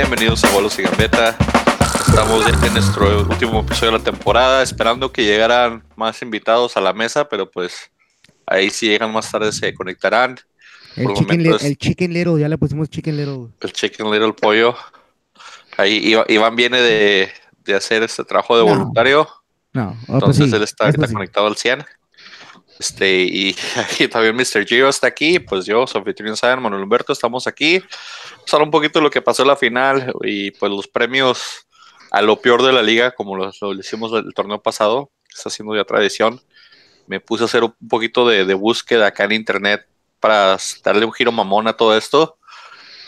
Bienvenidos a Bolos y Gambeta. Estamos en nuestro último episodio de la temporada, esperando que llegaran más invitados a la mesa, pero pues ahí si llegan más tarde se conectarán. El Por chicken, el little, ya le pusimos chicken little. El Chicken Little Pollo. Ahí Iván viene de, de hacer este trabajo de No. voluntario, No, oh, pues entonces sí, él está, está sí. conectado al 100. Este, y, y también Mr. Gio está aquí, pues yo, su anfitrión Manuel Humberto, estamos aquí. Vamos a hablar un poquito de lo que pasó en la final y pues los premios a lo peor de la liga, como lo, lo hicimos el torneo pasado, que está siendo ya tradición. Me puse a hacer un poquito de, de búsqueda acá en internet para darle un giro mamón a todo esto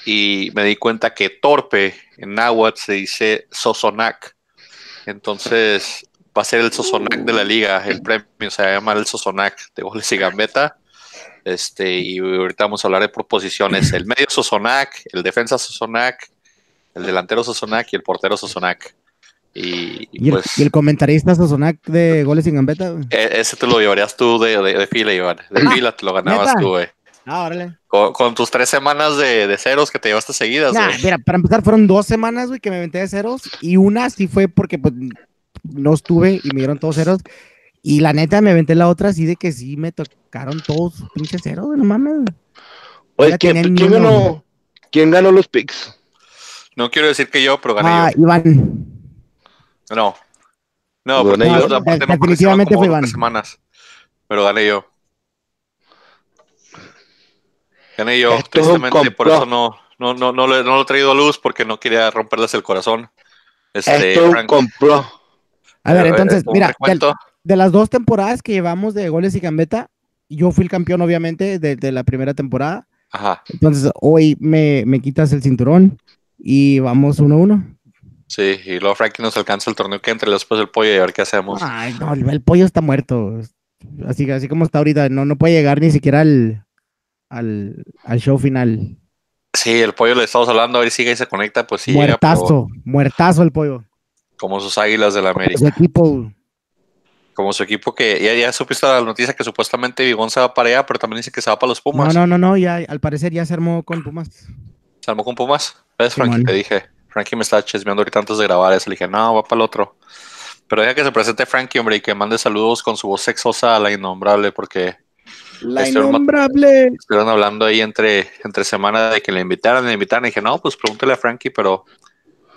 y me di cuenta que torpe en náhuatl se dice Sosonac. Entonces va a ser el Sosonac de la liga, el premio se va a llamar el Sosonac de goles y gambeta. Este, y ahorita vamos a hablar de proposiciones. El medio Sosonac, el defensa Sosonac, el delantero Sosonac y el portero Sosonac. Y, y Y el, pues y el comentarista Sosonac de goles sin gambeta. e- ese te lo llevarías tú de, de, de fila, Iván. De Ah, fila te lo ganabas ¿neta? tú, güey. Ah, órale. Con, con tus tres semanas de, de ceros que te llevaste seguidas, Nah, mira, para empezar fueron dos semanas, güey, que me aventé de ceros. Y una sí fue porque pues no estuve y me dieron todos ceros. Y la neta me aventé la otra así de que sí me tocaron todos pinches ceros, no mames. Oye, ¿quién, ganó, ¿quién ganó los picks? No quiero decir que yo, pero gané Ah, yo. Iván. No. No, Gané porque yo. yo, aparte no Definitivamente fue Iván. semanas. Pero gané yo. Gané yo, Esto tristemente, por eso no, no, no, no, le- no lo he traído a luz porque no quería romperles el corazón. Este, Esto Frank, compró. A ver, eh, entonces, un mira, de las dos temporadas que llevamos de goles y gambeta, yo fui el campeón, obviamente, de, de la primera temporada. Ajá, Entonces, hoy me, me quitas el cinturón y vamos uno a uno. sí, y luego Frankie nos alcanza el torneo que entre después del pollo y a ver qué hacemos. Ay, no, el, el pollo está muerto. Así, así como está ahorita, no, no puede llegar ni siquiera al, al, al show final. Sí, el pollo le estamos hablando, a ver si llega y se conecta, pues sí, llega, pero muertazo, muertazo el pollo. Como sus águilas de la Su América. equipo. Como su equipo que ya, ya supiste la noticia que supuestamente Vigón se va para allá, pero también dice que se va para los No, Pumas. no, no, no, ya al parecer ya se armó con Pumas. Se armó con Pumas. ¿Ves, Frankie? Te dije. Frankie me estaba chismeando ahorita antes de grabar eso. Le dije, no, va para el otro. Pero deja que se presente Frankie, hombre, y que mande saludos con su voz sexosa a la innombrable, porque La innombrable. estuvieron hablando ahí entre, entre semana de que le invitaran, le invitaran. Y dije, no, pues pregúntale a Frankie, pero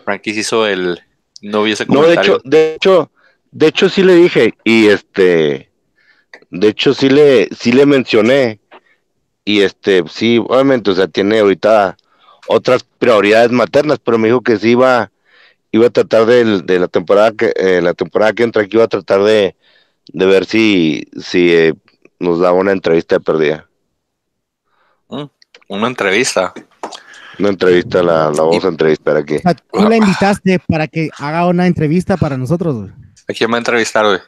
Frankie se hizo el. No vi ese No, de comentario. hecho, de hecho, de hecho sí le dije y este, de hecho sí le, sí le mencioné y este, sí, obviamente, o sea, tiene ahorita otras prioridades maternas, pero me dijo que sí iba, iba a tratar de, de la temporada que, eh, la temporada que entra aquí iba a tratar de, de ver si, si eh, nos daba una entrevista de perdida, Una entrevista. Una entrevista la, la vamos a entrevistar aquí. O sea, tú la invitaste para que haga una entrevista para nosotros. güey. ¿A quién va a entrevistar, güey?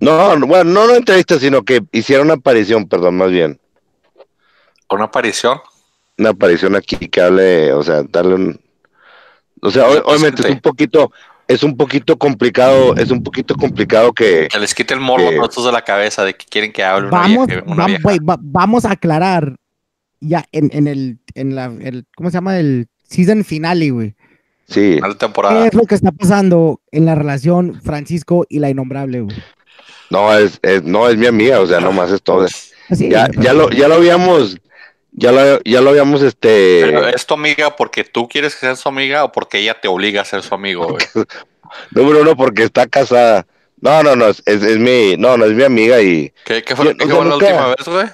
No, no, bueno, no una entrevista, sino que hiciera una aparición, perdón, más bien. ¿Una aparición? una aparición aquí que hable, o sea, darle un, o sea, ob- obviamente es un poquito, es un poquito complicado, es un poquito complicado que, Que les quite el morbo Que- a nosotros de la cabeza de que quieren que hable una Vamos, vieja. Una vam- vieja. güey, va- vamos a aclarar ya en, en el, en la, el, ¿cómo se llama? El season finale, güey. sí, Final de ¿Qué temporada. es lo que está pasando en la relación Francisco y la innombrable, güey? no es, es- no es mi amiga, o sea, nomás es todo. Ya, ya lo, ya lo habíamos, ya lo, ya lo habíamos, este, Pero, ¿Es tu amiga porque tú quieres que sea su amiga o porque ella te obliga a ser su amigo, güey? número uno porque está casada. No, no, no, es, es, mi, no, no es mi amiga y, ¿Qué, qué fue, Yo- qué fue la última vez, güey?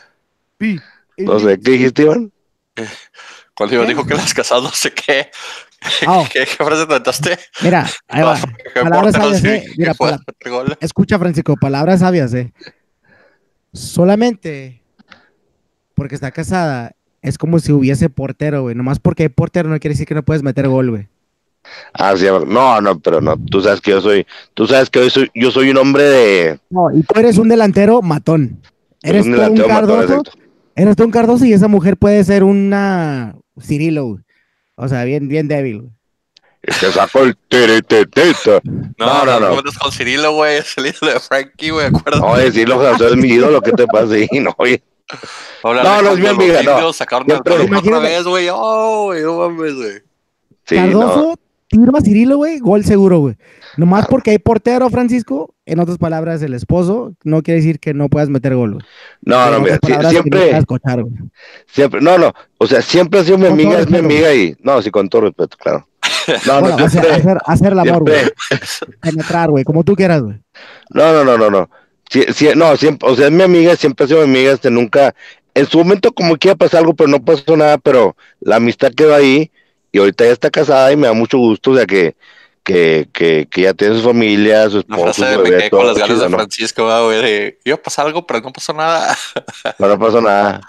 Sí. No sé, ¿qué dijiste, Iván? Cuando yo ¿Qué? dijo que las casadas no sé qué. Ah. ¿Qué, qué frase trataste? Mira, ahí va. ¿Qué Palabras portero sabias, sí eh. Mira, pala-? Escucha, Francisco, palabras sabias, eh. Solamente porque está casada es como si hubiese portero, güey. Nomás porque hay portero no quiere decir que no puedes meter gol, güey. Ah, sí, no, no, pero no, tú sabes que yo soy, tú sabes que yo soy, yo soy un hombre de, No, y tú eres un delantero matón. Eres un delantero matón, Cardoso. exacto. Eres tú un Cardoso y esa mujer puede ser una Cirilo, güey. O sea, bien, bien débil, güey. Te saco el tereteteta. No, no, no, no. no. con Cirilo, güey. Es el ídolo de Frankie, güey. Acuérdate. No, decirlo, o sea, es mi ídolo, ¿qué te pasa? Sí, no, oye. Hablar no, no es mi amiga, no. Sacaron Toluca otra vez, güey. Oh, güey, no mames, güey. Sí, Cardoso, no. Tiro a Cirilo, güey, gol seguro, güey. Nomás porque hay portero, Francisco, en otras palabras, el esposo, no quiere decir que no puedas meter gol, güey. No, no, mira, que no siempre, cochar, siempre, no, no, o sea, siempre ha sido mi Con amiga, es mi amiga y, no, sí, con todo respeto, claro. No, Bueno, no, hacer, siempre, hacer, hacer el amor, güey. siempre, Penetrar, güey, como tú quieras, güey. no, no, no, no, no, Sí, sí, no, siempre, o sea, es mi amiga, siempre ha sido mi amiga, este, nunca, en su momento como que iba a pasar algo, pero no pasó nada, pero la amistad quedó ahí, y ahorita ya está casada y me da mucho gusto, o sea, que, que, que, que ya tiene su familia, su La esposo, frase su de me quedé con las ganas chido, de ¿no? Francisco, ¿verdad, güey, de iba a pasar algo, pero no pasó nada. No, no pasó nada.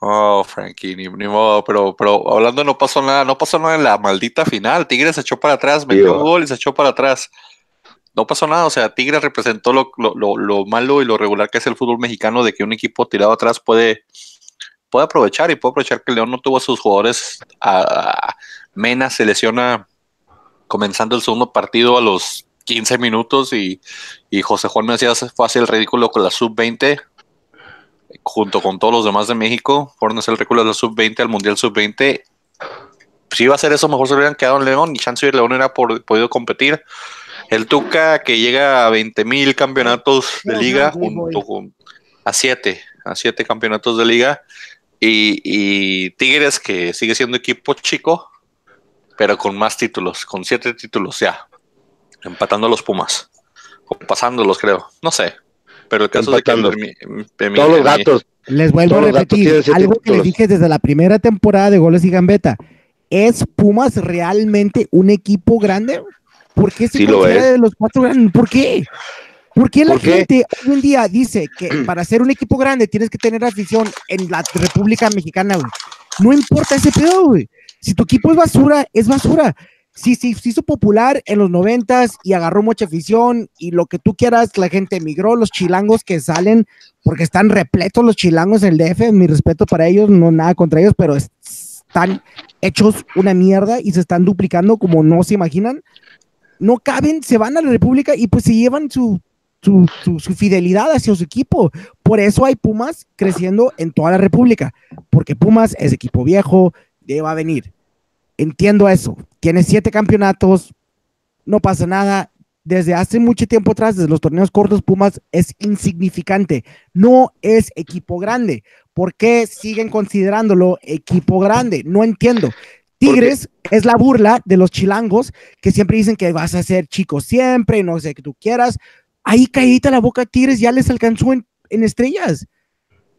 Oh, Frankie, ni, ni modo, pero, pero hablando no pasó nada, no pasó nada en la maldita final. Tigres se echó para atrás, metió Digo. un gol y se echó para atrás. No pasó nada, o sea, Tigres representó lo, lo, lo, lo malo y lo regular que es el fútbol mexicano, de que un equipo tirado atrás puede, puede aprovechar y puede aprovechar que León no tuvo a sus jugadores. A, a- Mena se lesiona comenzando el segundo partido a los 15 minutos y, y José Juan Macías fue a hacer el ridículo con la sub-20 junto con todos los demás de México, fueron a hacer el ridículo de la sub-20 al Mundial sub-20. Si iba a hacer eso, mejor se hubieran quedado en León y chance de León era por, podido competir. El Tuca que llega a 20 mil campeonatos de liga, junto con a 7, a 7 campeonatos de liga. Y, y Tigres que sigue siendo equipo chico, pero con más títulos, con 7 títulos ya, empatando a los Pumas, o pasándolos creo, no sé. Pero el caso Empatando. de que mi- mi- mi- Todos los mi- gatos, Les vuelvo a repetir siete algo que les dije desde la primera temporada de Goles y Gambeta. ¿Es Pumas realmente un equipo grande? ¿Por qué se Sí lo es. de los cuatro grandes? ¿Por qué? ¿Por qué la ¿Por qué? gente hoy en día dice que para ser un equipo grande tienes que tener afición en la República Mexicana, güey? No importa ese pedo, güey. Si tu equipo es basura, es basura. Si si- se hizo popular en los noventas y agarró mucha afición y lo que tú quieras, la gente emigró, los chilangos que salen, porque están repletos los chilangos en el DF, mi respeto para ellos, no nada contra ellos, pero es- están hechos una mierda y se están duplicando como no se imaginan. No caben, se van a la República y pues se llevan su, su, su- su fidelidad hacia su equipo. Por eso hay Pumas creciendo en toda la República, porque Pumas es equipo viejo, ya va a venir. Entiendo eso. Tiene siete campeonatos, no pasa nada. Desde hace mucho tiempo atrás, desde los torneos cortos, Pumas es insignificante. No es equipo grande. ¿Por qué siguen considerándolo equipo grande? No entiendo. Tigres es la burla de los chilangos que siempre dicen que vas a ser chico siempre, no sé que tú quieras. Ahí caída la boca Tigres ya les alcanzó en, en estrellas.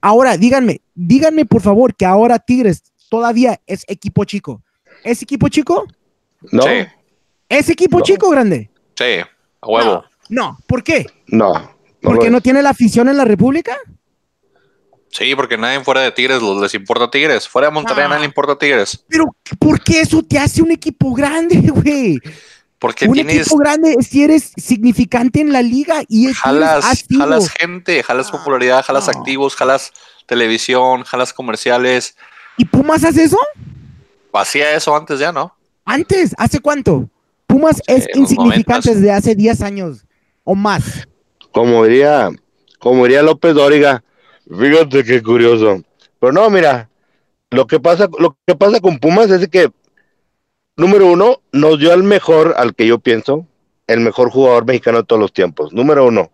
Ahora, díganme, díganme por favor que ahora Tigres todavía es equipo chico. ¿Es equipo chico? ¿no? Sí, ¿Es equipo No. chico grande? sí, a huevo. No, ¿por qué? No. no ¿Porque no tiene la afición en la República? Sí, porque nadie fuera de Tigres les importa Tigres. Fuera de Monterrey a Ah. nadie le importa Tigres. Pero, ¿por qué eso te hace un equipo grande, güey? Porque Un tienes, equipo grande es si eres significante en la liga y es jalas, activo. jalas gente, jalas Ah, popularidad, jalas no. activos, jalas televisión, jalas comerciales. ¿Y Pumas hace eso? Hacía eso antes ya, ¿no? Antes, ¿hace cuánto? Pumas es insignificante desde hace 10 años o más. Como diría, como diría López Dóriga, fíjate qué curioso. Pero no, mira, lo que pasa, lo que pasa con Pumas es que, número uno, nos dio al mejor, al que yo pienso, el mejor jugador mexicano de todos los tiempos. Número uno.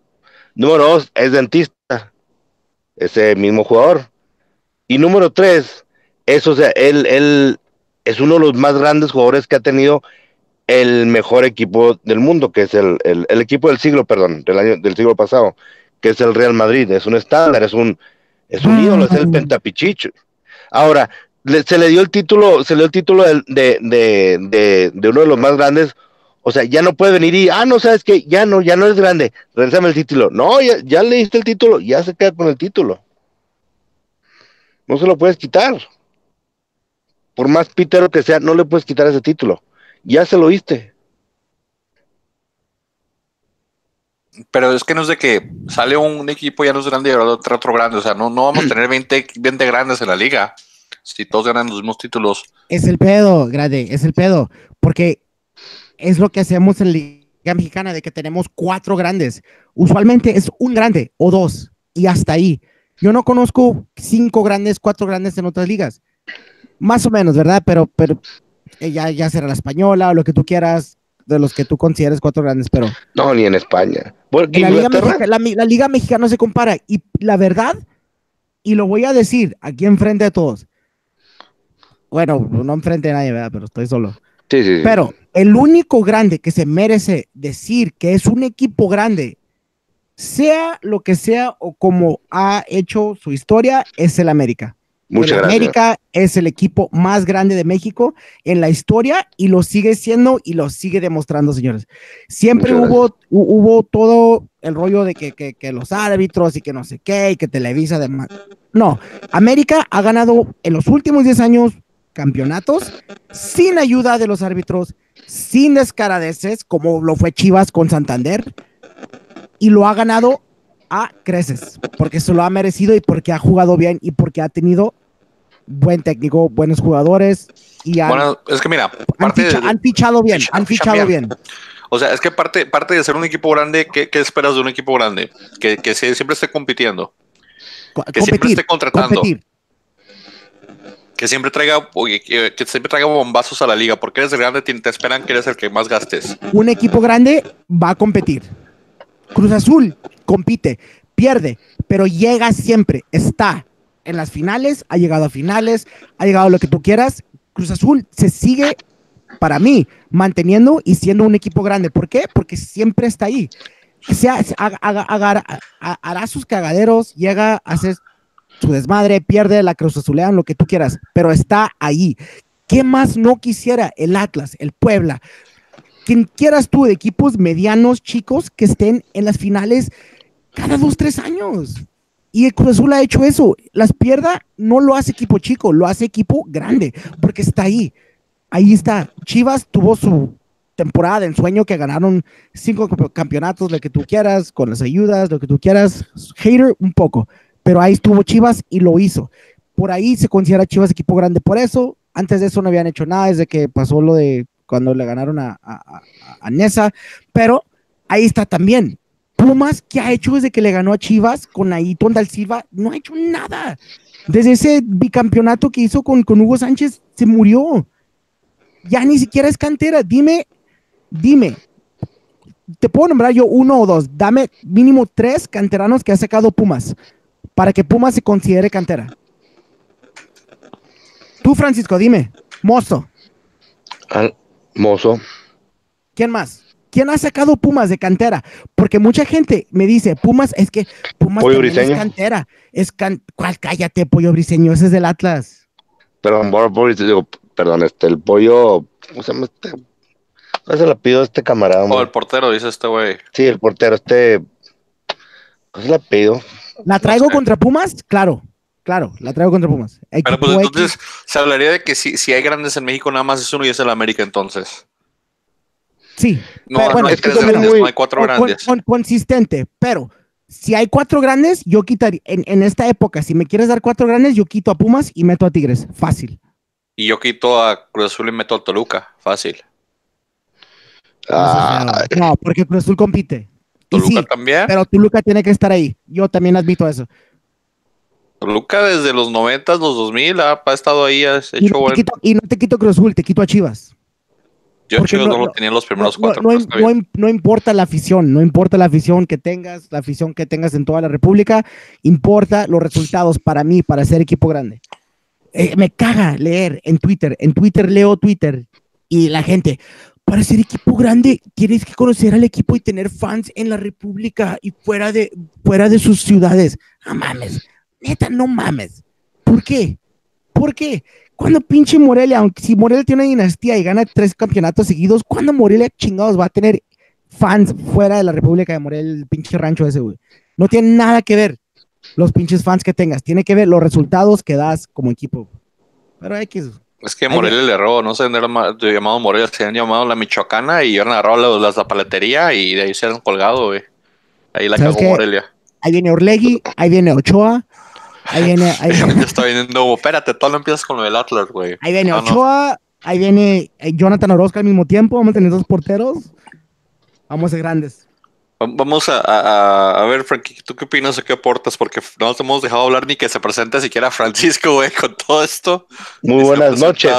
Número dos, es dentista. Ese mismo jugador. Y número tres, es, o sea, él, él es uno de los más grandes jugadores que ha tenido el mejor equipo del mundo, que es el, el, el equipo del siglo, perdón, del año del siglo pasado, que es el Real Madrid. Es un estándar, es un, es un ídolo, es el pentapichicho. Ahora, le- se le dio el título, se le dio el título de, de, de uno de los más grandes. O sea, ya no puede venir y, ah, no, sabes que ya no, ya no es grande, regresame el título. No, ya, ya le diste el título, ya se queda con el título. No se lo puedes quitar. Por más pitero que sea, no le puedes quitar ese título. Ya se lo diste. Pero es que no es de que sale un equipo ya no es grande y ahora otro, otro grande. O sea, no, no vamos a tener 20, 20 grandes en la liga. Si todos ganan los mismos títulos. Es el pedo, grande, es el pedo. Porque es lo que hacemos en la Liga Mexicana, de que tenemos cuatro grandes. Usualmente es un grande o dos, y hasta ahí. Yo no conozco cinco grandes, cuatro grandes en otras ligas. Más o menos, ¿verdad? Pero, pero eh, ya, ya será la española o lo que tú quieras, de los que tú consideres cuatro grandes, pero No, ni en España. Porque la Liga, Mexica- la la Liga Mexicana no se compara. Y la verdad, y lo voy a decir aquí enfrente de todos. Bueno, no enfrente de nadie, ¿verdad? Pero estoy solo. sí, sí, sí. Pero el único grande que se merece decir que es un equipo grande, sea lo que sea o como ha hecho su historia, es el América. Muchas el gracias. América es el equipo más grande de México en la historia y lo sigue siendo y lo sigue demostrando, señores. Siempre Muchas hubo, hu- hubo todo el rollo de que, que- que los árbitros y que no sé qué y que Televisa demás. No, América ha ganado en los últimos 10 años campeonatos sin ayuda de los árbitros, sin descaradeces, como lo fue Chivas con Santander, y lo ha ganado a creces, porque se lo ha merecido y porque ha jugado bien y porque ha tenido buen técnico, buenos jugadores y han, Bueno, es que mira, han de- fichado bien, Ficha- han fichado bien. bien. O sea, es que parte, parte de ser un equipo grande, ¿qué, qué esperas de un equipo grande? Que, que se- siempre esté compitiendo, Co- que siempre esté contratando, competir. Que siempre traiga, que, siempre traiga bombazos a la liga, porque eres grande, te, esperan que eres el que más gastes. Un equipo grande va a competir. Cruz Azul compite, pierde, pero llega siempre, está en las finales, ha llegado a finales, ha llegado a lo que tú quieras. Cruz Azul se sigue, para mí, manteniendo y siendo un equipo grande. ¿Por qué? Porque siempre está ahí. Sea, haga- haga- haga- ha- hará sus cagaderos, llega a hacer su desmadre, pierde la Cruz Azulean, lo que tú quieras, pero está ahí. ¿Qué más no quisiera el Atlas, el Puebla? Quien quieras tú de equipos medianos, chicos, que estén en las finales cada dos, tres años. Y el Cruz Azul ha hecho eso. Las pierda, no lo hace equipo chico, lo hace equipo grande, porque está ahí. Ahí está. Chivas tuvo su temporada de ensueño que ganaron cinco campe- campeonatos, lo que tú quieras, con las ayudas, lo que tú quieras. Hater, un poco. Pero ahí estuvo Chivas y lo hizo. Por ahí se considera Chivas equipo grande por eso. Antes de eso no habían hecho nada desde que pasó lo de cuando le ganaron a, a, Nesa. Pero ahí está también. Pumas, ¿qué ha hecho desde que le ganó a Chivas con Ayrton Dal Silva? No ha hecho nada. Desde ese bicampeonato que hizo con, con Hugo Sánchez, se murió. Ya ni siquiera es cantera. Dime, dime. Te puedo nombrar yo uno o dos. Dame mínimo tres canteranos que ha sacado Pumas para que Pumas se considere cantera. Tú, Francisco, dime. Mozo. Al- Mozo. ¿Quién más? ¿Quién ha sacado Pumas de cantera? Porque mucha gente me dice, Pumas, es que Pumas es cantera. Es can... ¿Cuál? Cállate, pollo briseño, ese es del Atlas. Perdón, digo, perdón, este, el pollo. ¿Cómo se llama este? No se lo pido a este camarada. O hombre. el portero, dice este güey. Sí, el portero, este. ¿Cómo se la pido? ¿La traigo sé. contra Pumas? Claro, claro, la traigo contra Pumas. Pero pues X. entonces se hablaría de que si, si hay grandes en México, nada más es uno y es el América entonces. sí. No, Pero, bueno, no hay tres grandes, muy- no hay cuatro con- grandes. con- consistente, pero si hay cuatro grandes, yo quitaría, en, en esta época, si me quieres dar cuatro grandes, yo quito a Pumas y meto a Tigres. Fácil. Y yo quito a Cruz Azul y meto a Toluca. Fácil. Ah, no, porque Cruz Azul compite. Y Toluca sí, también. pero Toluca tiene que estar ahí. Yo también admito eso. Toluca desde los 90, los 2000 ha, ha estado ahí, ha Y hecho no, te buen. quito, y no te quito Cruz Azul, te quito a Chivas. Yo porque Chivas no- no, lo tenía en los primeros no- cuatro. no im- no importa la afición, no importa la afición que tengas, la afición que tengas en toda la República, importa los resultados para mí, para ser equipo grande. Eh, me caga leer en Twitter, en Twitter leo Twitter y la gente, para ser equipo grande tienes que conocer al equipo y tener fans en la República y fuera de, fuera de sus ciudades. No mames, neta, no mames. ¿Por qué? ¿Por qué? Cuando pinche Morelia, aunque si Morelia tiene una dinastía y gana tres campeonatos seguidos, ¿cuándo Morelia chingados va a tener fans fuera de la República de Morelia, el pinche rancho ese, güey? No tiene nada que ver los pinches fans que tengas, tiene que ver los resultados que das como equipo. Pero X, Es que Ay, Morelia le erró, no sé dónde era llamado Morelia, se han llamado la Michoacana y han agarrado la paletería y de ahí se han colgado, güey. Ahí la ¿Sabes cagó? Morelia. ahí viene Orlegui, ahí viene Ochoa, ahí viene, ahí, me está viniendo, espérate, todo lo empiezas con lo del Atlas, güey. ahí viene no. Ochoa, ahí viene eh, Jonathan Orozco al mismo tiempo, vamos a tener dos porteros, vamos a ser grandes. Va- Vamos a, a- a ver, Frankie, ¿tú qué opinas o qué aportas? Porque no nos hemos dejado hablar ni que se presente siquiera Francisco, güey, con todo esto. muy buenas noches.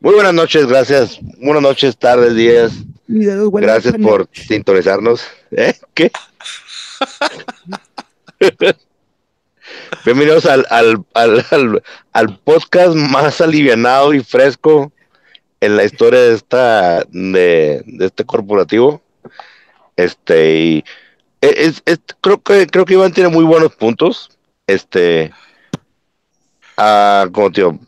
Muy buenas noches, gracias. Buenas noches, tardes, días. Gracias por sintonizarnos. ¿Eh? ¿Qué? Bienvenidos al, al, al, al, al podcast más alivianado y fresco en la historia de esta de, de este corporativo. Este y es, es- creo que creo que Iván tiene muy buenos puntos. Este ah, como tío,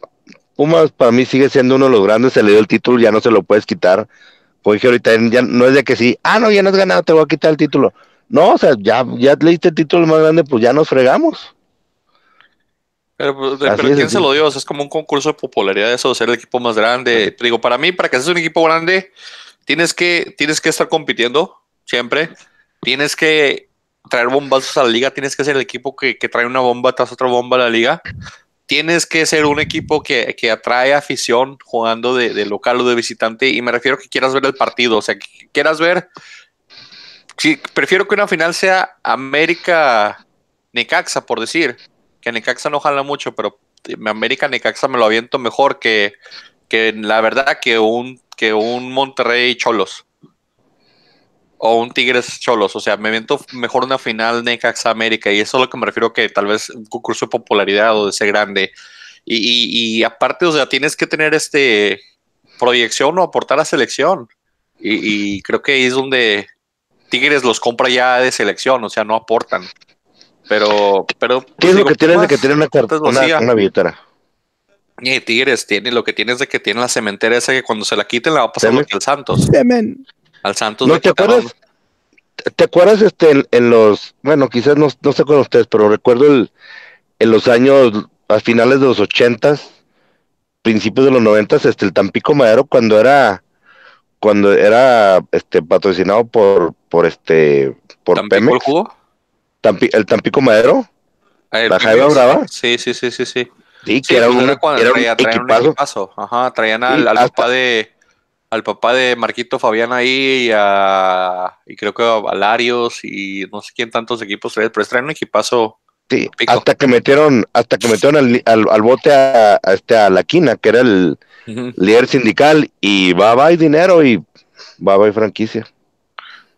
Pumas para mí sigue siendo uno de los grandes, se le dio el título, ya no se lo puedes quitar. Como dije ahorita, ya no es de que sí, ah, no, ya no has ganado, te voy a quitar el título. No, o sea, ya, ya le diste el título más grande, pues ya nos fregamos. Pero, pues, pero es, ¿quién se lo dio? O sea, es como un concurso de popularidad eso de ser el equipo más grande. Te digo, para mí, para que seas un equipo grande, tienes que, tienes que estar compitiendo siempre. Tienes que traer bombazos a la liga. Tienes que ser el equipo que, que trae una bomba tras otra bomba a la liga. Tienes que ser un equipo que, que atrae afición jugando de, de local o de visitante. Y me refiero a que quieras ver el partido. O sea, que quieras ver. Sí, prefiero que una final sea América-Necaxa, por decir que Necaxa no jala mucho, pero América Necaxa me lo aviento mejor que, que la verdad que un, que un Monterrey Cholos. O un Tigres Cholos. O sea, me aviento mejor una final Necaxa América. Y eso es a lo que me refiero que tal vez un concurso de popularidad o de ser grande. Y, y- y aparte, o sea, tienes que tener este proyección o aportar a selección. Y, y creo que ahí es donde Tigres los compra ya de selección, o sea, no aportan. Pero, pero ¿Qué es lo que tienes de que tiene una, una, una billetera? Y Tigres tiene, lo que tiene es de que tiene la cementera esa que cuando se la quiten la va a pasar lo que al Santos. Al Santos ¿No te quitaron- acuerdas? ¿Te- ¿Te acuerdas este en, en los, bueno, quizás no, no sé con ustedes, pero recuerdo el, en los años, a finales de los ochentas, principios de los noventas, este, el Tampico Madero cuando era, cuando era, este, patrocinado por, por este, por Tampico el Pemex, jugo? Tampi- el Tampico Madero, Ah, el ¿La Jaiba. Brava? Sí, sí, sí, sí, sí. sí, que Sí, era, pues un, era cuando era un traía- traían un equipazo. Ajá, traían al, Sí, al hasta- papá de al papá de Marquito Fabián ahí y, a, y creo que a Valarios y no sé quién tantos equipos traen, pero traen un equipazo. Sí, Pico. hasta que metieron, hasta que metieron al, al, al bote a, a este a la quina, que era el líder sindical, y va bye dinero y va bye franquicia.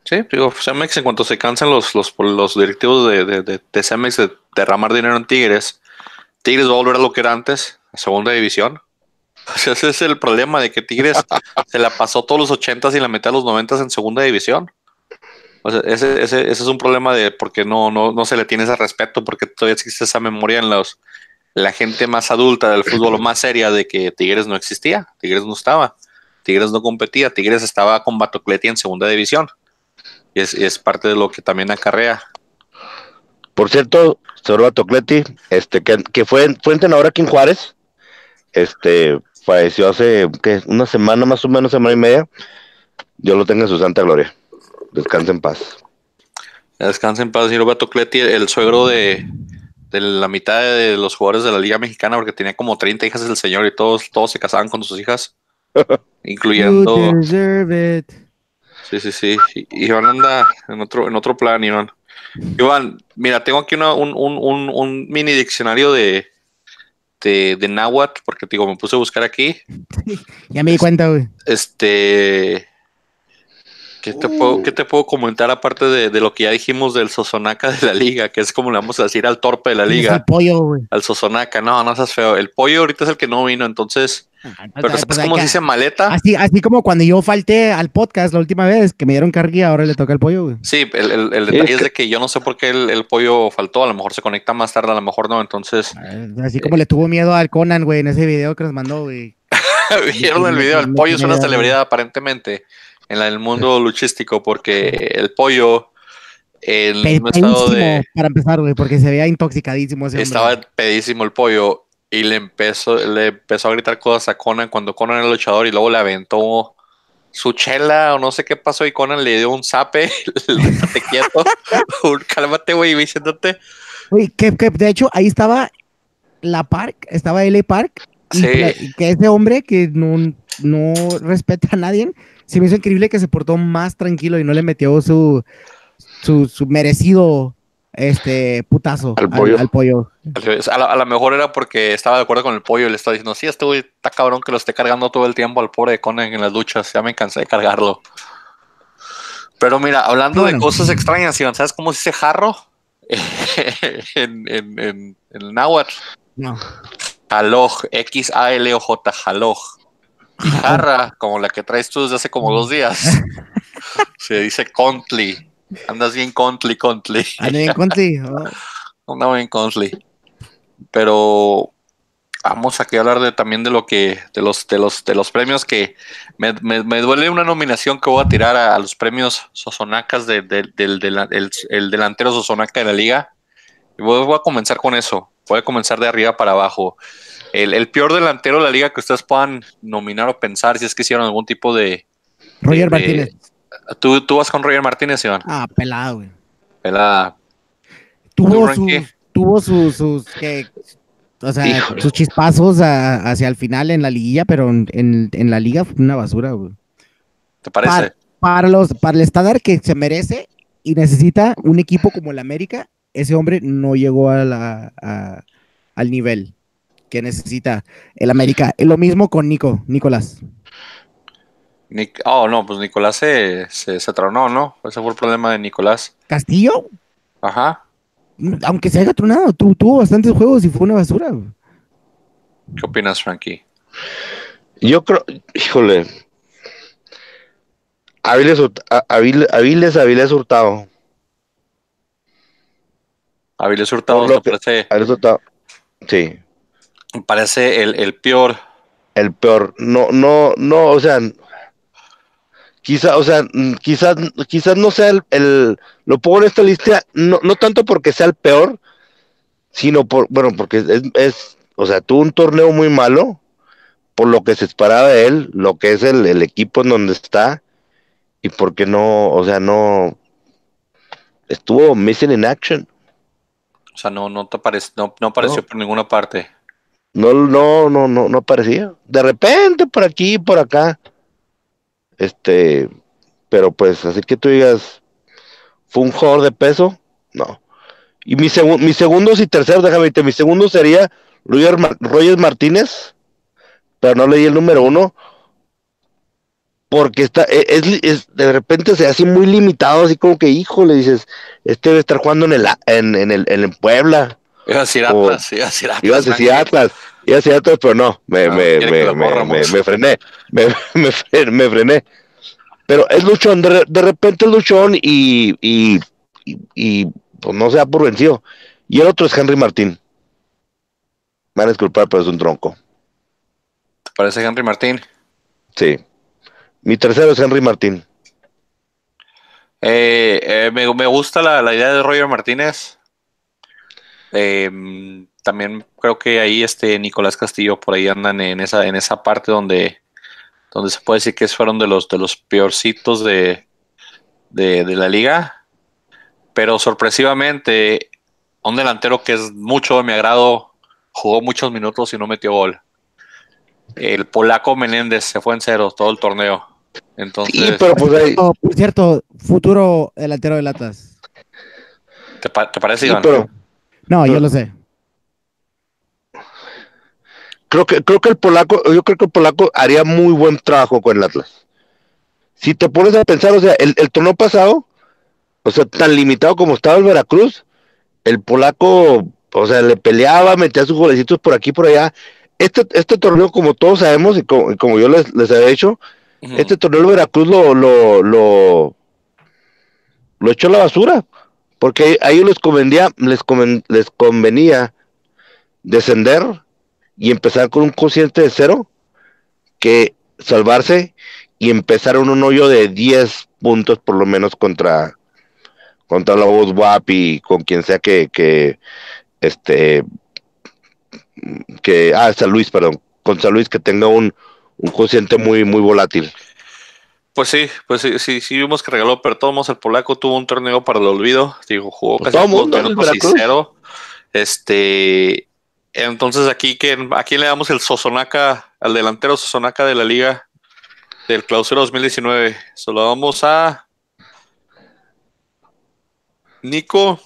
Sí, digo, Cemex en cuanto se cansan los, los, los directivos de, de, de, de Cemex de derramar dinero en Tigres, Tigres va a volver a lo que era antes, segunda división. O sea, ese es el problema de que Tigres se la pasó todos los ochentas y la mitad de los noventas en segunda división. O sea, ese, ese, ese es un problema de porque no, no, no se le tiene ese respeto, porque todavía existe esa memoria en los la gente más adulta del fútbol más seria de que Tigres no existía, Tigres no estaba, Tigres no competía, Tigres estaba con Batocleti en segunda división. Y es, es parte de lo que también acarrea. Por cierto, Sorba Tocleti, este, que, que fue, fue entrenador aquí en Juárez, este, falleció hace ¿qué? una semana más o menos, semana y media. Dios lo tenga en su santa gloria. Descansa en paz. Descansa en paz, señor Batocleti, el suegro de, de la mitad de los jugadores de la Liga Mexicana, porque tenía como 30 hijas del señor y todos, todos se casaban con sus hijas, incluyendo. Sí, sí, sí. Y- Iván anda en otro, en otro plan, Iván. Iván, mira, tengo aquí una- un, un- un- un mini diccionario de, de, de náhuatl, porque te digo, me puse a buscar aquí. Ya me di cuenta, güey. Este. ¿Qué te, puedo, qué te puedo comentar aparte de, de lo que ya dijimos del Sosonaca de la liga? Que es como le vamos a decir al torpe de la Es el liga, pollo, güey. al Sosonaca. No, no seas feo. El pollo ahorita es el que no vino, entonces. Pero Pues ¿sabes cómo que- se dice maleta? Así, así como cuando yo falté al podcast la última vez, que me dieron carguilla, ahora le toca el pollo, güey. Sí, el, el- el detalle es es que- de que yo no sé por qué el, el pollo faltó. A lo mejor se conecta más tarde, a lo mejor no. Entonces, Así como le tuvo miedo al Conan, güey, en ese video que nos mandó, güey. vieron el video. El pollo es una celebridad aparentemente en el mundo luchístico porque el pollo en un estado de para empezar, güey, porque se veía intoxicadísimo ese hombre. estaba pedísimo el pollo y le empezó le empezó a gritar cosas a Conan cuando Conan era el luchador y luego le aventó su chela o no sé qué pasó y Conan le dio un zape, "Te quieto, un cálmate güey, y siéntate. Güey, que, que de hecho ahí estaba la Park, estaba LA Park, Sí. y que ese hombre que no, no respeta a nadie, se me hizo increíble que se portó más tranquilo y no le metió su, su, su merecido este putazo Al pollo. al pollo. A lo, a lo mejor era porque estaba de acuerdo con el pollo y le estaba diciendo, sí, este güey está cabrón que lo esté cargando todo el tiempo al pobre de Conan en las luchas, ya me cansé de cargarlo. Pero mira, hablando Bueno. de cosas extrañas, Iván, ¿sabes cómo se dice jarro? en, en, en, en el náhuatl. No. Jaloj, X-A-L-O-J, jaloj. Jarra, como la que traes tú desde hace como dos días. Se dice contli. Andas bien contli, contli. Ando bien conti. Oh, Andaba bien contli. Pero vamos aquí a hablar de, también de lo que, de los, de los, de los premios que me, me- me duele una nominación que voy a tirar a, a los premios Sosonacas de- de- del, del- el, el delantero Sosonaca de la liga. Y voy, voy a comenzar con eso. Voy a comenzar de arriba para abajo. El, el peor delantero de la liga que ustedes puedan nominar o pensar si es que hicieron algún tipo de. Roger de- Martínez. ¿Tú, tú vas con Roger Martínez, Iván. Ah, pelado, güey. Vela, Tuvo ¿Tú, sus, tuvo sus, sus, que, o sea, Híjole. sus chispazos a- hacia el final en la liguilla, pero en, en- en la liga fue una basura, güey. ¿Te parece? Para, para los, para el estándar que se merece y necesita un equipo como el América, ese hombre no llegó a la, a- al nivel que necesita el América. Lo mismo con Nico, Nicolás. Nic- oh, no, pues Nicolás se, se, se tronó, ¿no? Ese fue el problema de Nicolás. Castillo, Ajá. aunque se haya tronado, tu- tuvo bastantes juegos y fue una basura. ¿Qué opinas, Frankie? Yo creo, híjole. Aviles, Hurt- a- Avil- Aviles, Aviles Hurtado. Avilés Hurtado Por lo que- Aviles Hurtado. Sí, parece el, el peor. el peor. No, no, no, o sea, quizá, o sea, quizás, quizás no sea el, el- lo pongo en esta lista, no, no tanto porque sea el peor, sino por, bueno, porque es, es, o sea, tuvo un torneo muy malo, por lo que se esperaba de él, lo que es el, el equipo en donde está, y porque no, o sea, no, estuvo missing in action. O sea, no, no te apareció, no, no apareció No. por ninguna parte. No, no, no, no, no aparecía. De repente, por aquí, por acá. Este, pero pues, así que tú digas, ¿fue un jugador de peso? No. Y mi, segun- mis segundos y terceros, déjame decirte, mi segundo sería Roger, Mar- Roger Martínez, pero no leí el número uno, porque está, e- es, es- de repente se hace muy limitado, así como que, hijo, le dices, este debe estar jugando en el, en, en el, en el Puebla. Iba a decir O- Atlas, iba a decir Atlas. Ibas a decir. Atlas, iba a decir Atlas, pero no, me, No, me, que me, me, me- frené, me, me, fre- me frené. Pero es luchón, de, de repente es luchón y, y, y, y, pues no se da por vencido. Y el otro es Henry Martín. Me van a disculpar, pero es un tronco. ¿Te parece Henry Martín? Sí. Mi tercero es Henry Martín. Eh, eh, me, me gusta la, la idea de Roger Martínez. Eh, también creo que ahí este Nicolás Castillo por ahí andan en esa, en esa parte donde, donde se puede decir que fueron de los de los peorcitos de, de, de la liga. Pero sorpresivamente, un delantero que es mucho de mi agrado, jugó muchos minutos y no metió gol. El polaco Menéndez se fue en cero todo el torneo. Entonces, Sí, pero pues ahí. Por cierto, futuro delantero del Atlas. ¿te, pa- te parece, Sí, Iván? pero No, yo lo sé. creo que, creo que el polaco, yo creo que el polaco haría muy buen trabajo con el Atlas. Si te pones a pensar, o sea, el, el torneo pasado, o sea, tan limitado como estaba el Veracruz, el polaco, o sea, le peleaba, metía sus golecitos por aquí y por allá. Este, este torneo, como todos sabemos, y como, y como yo les, les había dicho, Ujú. este torneo el Veracruz lo, lo, lo, lo echó a la basura, porque a ellos les convenía, les, conven- les convenía descender y empezar con un cociente de cero que salvarse y empezar en un hoyo de 10 puntos por lo menos contra contra la WAP y con quien sea que, que este que ah San Luis perdón con San Luis que tenga un, un cociente muy muy volátil Pues sí, pues sí, sí, sí vimos que regaló, pero todos el polaco tuvo un torneo para el olvido. Digo, jugó Pues casi todo y Veracruz. cero. Este, entonces aquí, que ¿a quién le damos el Sosonaca, al delantero Sosonaca de la liga del clausura 2019? Se lo damos a Nico,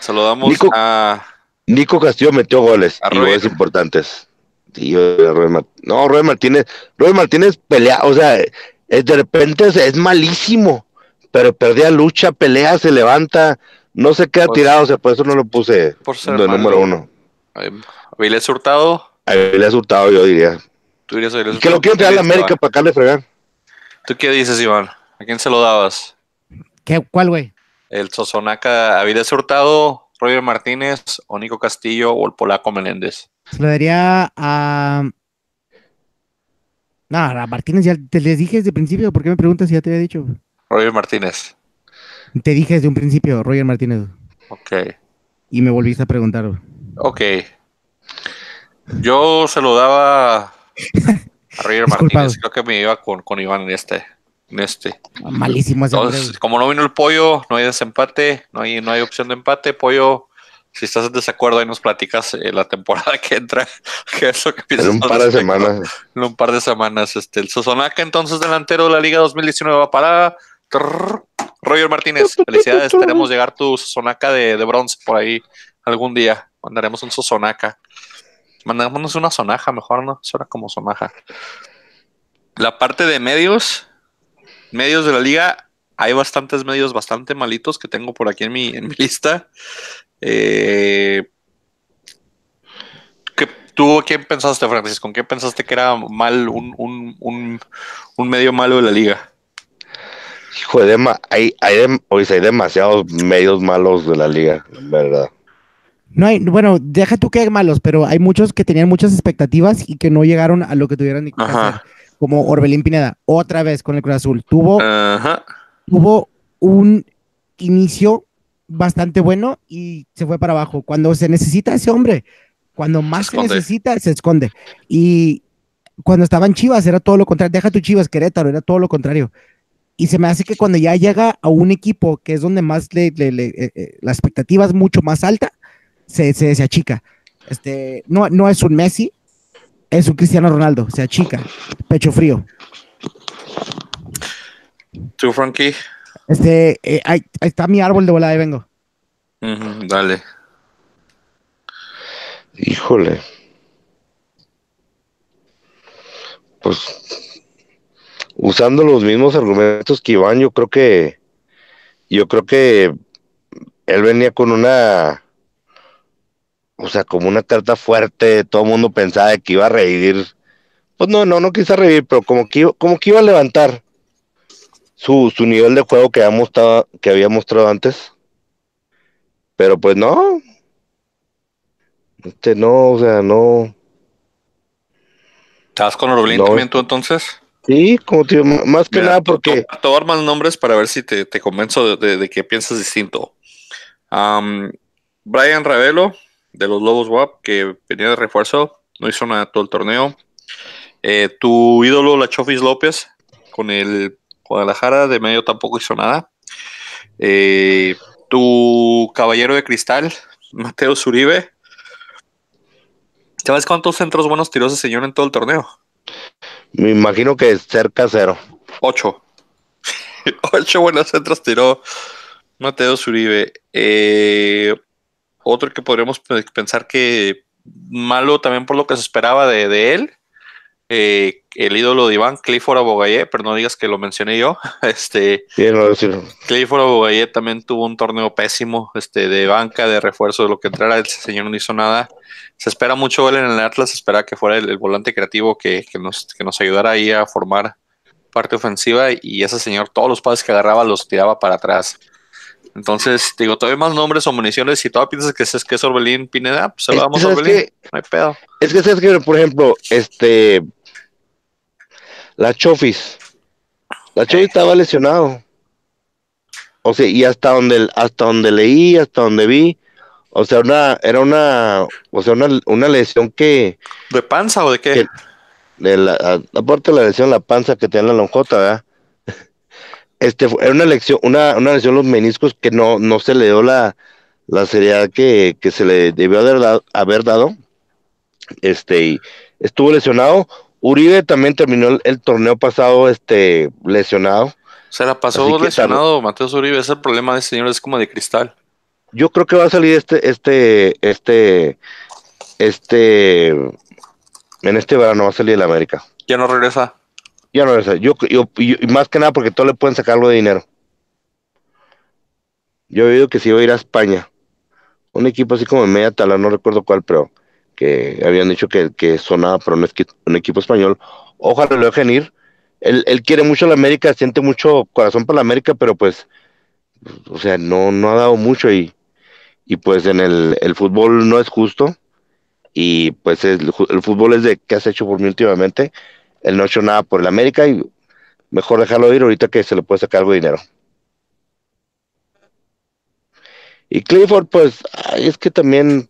se lo damos Nico. a Nico Castillo metió goles A y goles importantes. Sí, no, Roger Martínez, Roger Martínez pelea, o sea, de repente es, es malísimo, pero perdía lucha, pelea, se levanta, no se queda Pues- tirado, o sea, por eso no lo puse Por ser de malo. número uno. Eh, Avilés Hurtado, ha resultado, yo diría. tú dirías Avilés Que lo Hurtado. quiero traer a la ¿Quién América para acá le fregar. ¿Tú qué dices, Iván? ¿A quién se lo dabas? ¿Qué, ¿Cuál, güey? ¿El Sosonaca Avilés Hurtado, Roger Martínez, o Nico Castillo, o el polaco Meléndez? Se lo daría a. No, Martínez ya te les dije desde el principio. ¿Por qué me preguntas si ya te había dicho? Roger Martínez. Te dije desde un principio, Roger Martínez. Ok. Y me volviste a preguntar. Ok. Yo se lo daba a Roger. Martínez. Creo que me iba con, con Iván en este. En este. Malísimo ese Entonces, como no vino el pollo, no hay desempate, no hay, no hay opción de empate. Pollo, si estás en desacuerdo, ahí nos platicas eh, la temporada que entra. ¿Qué es lo que En piensas un al par de semanas. En un par de semanas. Este, el Sosonaca, entonces, delantero de la Liga 2019 va para trrr, Roger Martínez. Felicidades, esperemos llegar tu Sosonaca de, de bronce por ahí algún día. Mandaremos un Sosonaca. Mandámonos una sonaja, mejor, ¿no? Suena como sonaja. La parte de medios, medios de la liga, hay bastantes medios bastante malitos que tengo por aquí en mi, en mi lista. Eh, ¿qué- ¿Tú quién pensaste, Francis? ¿Con qué pensaste que era mal un, un, un, un medio malo de la liga? Hijo de ma- hay, hay, oye, hay demasiados medios malos de la liga, en verdad. No hay, bueno, deja tú que hay malos, pero hay muchos que tenían muchas expectativas y que no llegaron a lo que tuvieran que Ajá. hacer. Como Orbelín Pineda, otra vez con el Cruz Azul. Tuvo, Ajá. Tuvo un inicio bastante bueno y se fue para abajo. Cuando se necesita ese hombre, cuando más se, necesita, se esconde. Y cuando estaban Chivas era todo lo contrario. Deja tu Chivas, Querétaro, era todo lo contrario. Y se me hace que cuando ya llega a un equipo que es donde más le, le- le- eh, eh, la expectativa es mucho más alta, se, se, se achica. Este, no, no es un Messi, es un Cristiano Ronaldo, se achica, pecho frío. ¿Tú, Frankie? Este, eh, ahí, ahí está mi árbol de volada, ahí vengo. Dale. Híjole. Pues usando los mismos argumentos que Iván, yo creo que yo creo que él venía con una o sea, como una carta fuerte, todo el mundo pensaba que iba a revivir. Pues no, no, no quise revivir, pero como que iba, como que iba a levantar su, su nivel de juego que había mostrado, que había mostrado antes. Pero pues no, este no, o sea, no. ¿Estás con Orbelín No. también tú entonces? Sí, como te más que Mira, nada porque Te voy a dar más nombres para ver si te, te convenzo de, de- de que piensas distinto. Brian Ravelo, de los Lobos WAP, que venía de refuerzo, no hizo nada todo el torneo. Eh, tu ídolo, la Chofis López, con el Guadalajara, de medio tampoco hizo nada. Eh, tu caballero de cristal, Mateo Zuribe. ¿Sabes cuántos centros buenos tiró ese señor en todo el torneo? me imagino que cerca cero. Ocho. Ocho buenos centros tiró Mateo Zuribe. Eh, otro que podríamos pe- pensar que malo también por lo que se esperaba de, de él. eh, el ídolo de Iván, Clifford Abogayé, pero no digas que lo mencioné yo. Este, Bien, no decir, Clifford Abogayé también tuvo un torneo pésimo, este, de banca, de refuerzo, de lo que entrara, ese señor no hizo nada. Se espera mucho él en el Atlas, se espera que fuera el, el volante creativo que, que nos, que nos ayudara ahí a formar parte ofensiva y ese señor todos los pases que agarraba los tiraba para atrás. Entonces, digo, todavía más nombres o municiones, si todavía piensas que es, que es Orbelín Pineda, pues se lo que, damos a ¿sabes Orbelín, qué? no hay pedo. Es que sabes que, por ejemplo, este la Chofis, la Chofis estaba lesionado. O sea, y hasta donde hasta donde leí, hasta donde vi, o sea, una era una, o sea, una, una lesión que ¿De panza o de qué? Que- de la, aparte de la lesión la panza que tiene la lonjota, ¿verdad? Este fue- era una lesión, una, una lesión los meniscos que no, no se le dio la, la seriedad que, que se le debió haber dado, haber dado. Este, y estuvo lesionado. Uribe también terminó el, el torneo pasado este, lesionado. Se la pasó lesionado Mateo Zuribe, ese es el problema de ese señor, es como de cristal. yo creo que va a salir este, este, este, este, en este verano va a salir el América. Ya no regresa. Ya no regresa. Yo, yo, yo- y más que nada porque todos le pueden sacar algo de dinero. Yo he oído que si iba a ir a España. Un equipo así como en media tala, no recuerdo cuál, pero que habían dicho que, que sonaba para un, un equipo español. Ojalá lo dejen ir. Él, él quiere mucho la América, siente mucho corazón por la América, pero pues, o sea, no, no ha dado mucho y, y pues en el, el fútbol no es justo. Y pues el, fútbol es de qué has hecho por mí últimamente. Él no ha hecho nada por el América y mejor dejarlo ir ahorita que se le puede sacar algo de dinero. Y Clifford, pues, es que también,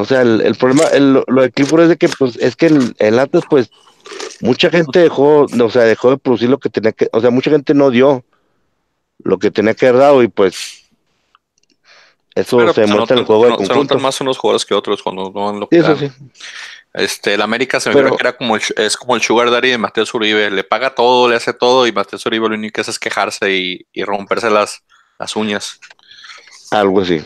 o sea, el, el problema, el- lo de Clifford es de que, pues, es que el, el Atlas, pues, mucha gente dejó, o sea, dejó de producir lo que tenía que, o sea, mucha gente no dio lo que tenía que haber dado y pues, eso Pero, se demuestra en el juego de no- se conjunto. notan más unos jugadores que otros cuando no lo Sí, eso sí. Este, el América se me Pero- que era como el, es como el Sugar Daddy de Mateo Uribe. Le paga todo, le hace todo y Mateo Uribe lo único que hace es quejarse y, y romperse las, las uñas. Algo así.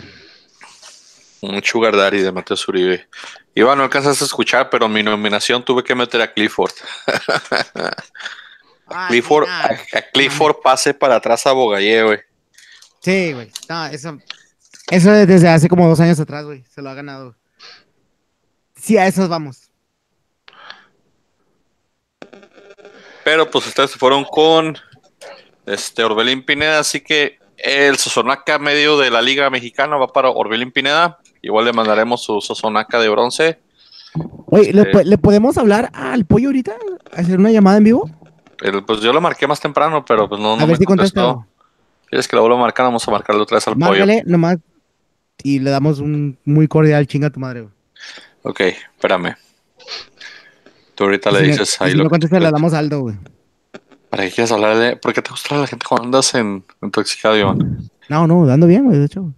Un Sugar Daddy de Mateo Uribe. Iván, no alcanzas a escuchar, pero en mi nominación tuve que meter a Clifford. Ay, Clifford, a, a Clifford pase para atrás a Bogallé, güey. Sí, güey. No, eso. Eso es desde hace como dos años atrás, güey. Se lo ha ganado. Sí, a esos vamos. Pero pues ustedes se fueron con este Orbelín Pineda, así que el Sosonaca medio de la Liga Mexicana va para Orbelín Pineda. Igual le mandaremos su Sosonaca de bronce. Oye, ¿le, po- le podemos hablar al pollo ahorita? ¿Hacer una llamada en vivo? El- pues yo lo marqué más temprano, pero pues no, no a me ver si contesta. contestó. ¿Quieres que la vuelva a marcar? Vamos a marcarle otra vez al pollo. Márcale nomás. Y le damos un muy cordial chinga a tu madre, güey. Ok, espérame. Tú ahorita le si dices ahí si lo no contesta, le damos Aldo, güey. ¿Para qué quieres hablar de...? ¿Por qué te gusta la gente cuando andas en, intoxicado, Iván? No, no, dando bien, güey, de hecho.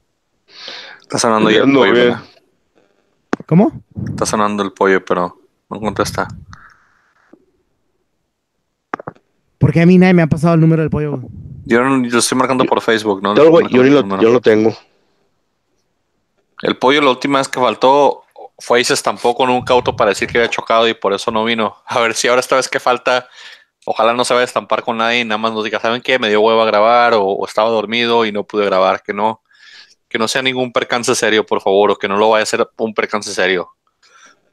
Está sonando ya el pollo, bien. ¿Cómo? Está sonando el pollo, pero no contesta. Porque a mí nadie me ha pasado el número del pollo. Yo, no- yo estoy marcando por Facebook, ¿no? Yo, lo, yo lo tengo. El pollo la última vez que faltó fue y se estampó con un cauto para decir que había chocado y por eso no vino. A ver si ahora esta vez que falta, ojalá no se vaya a estampar con nadie y nada más nos diga, ¿saben qué? Me dio huevo a grabar o, o estaba dormido y no pude grabar. Que no, que no sea ningún percance serio, por favor, o que no lo vaya a ser un percance serio.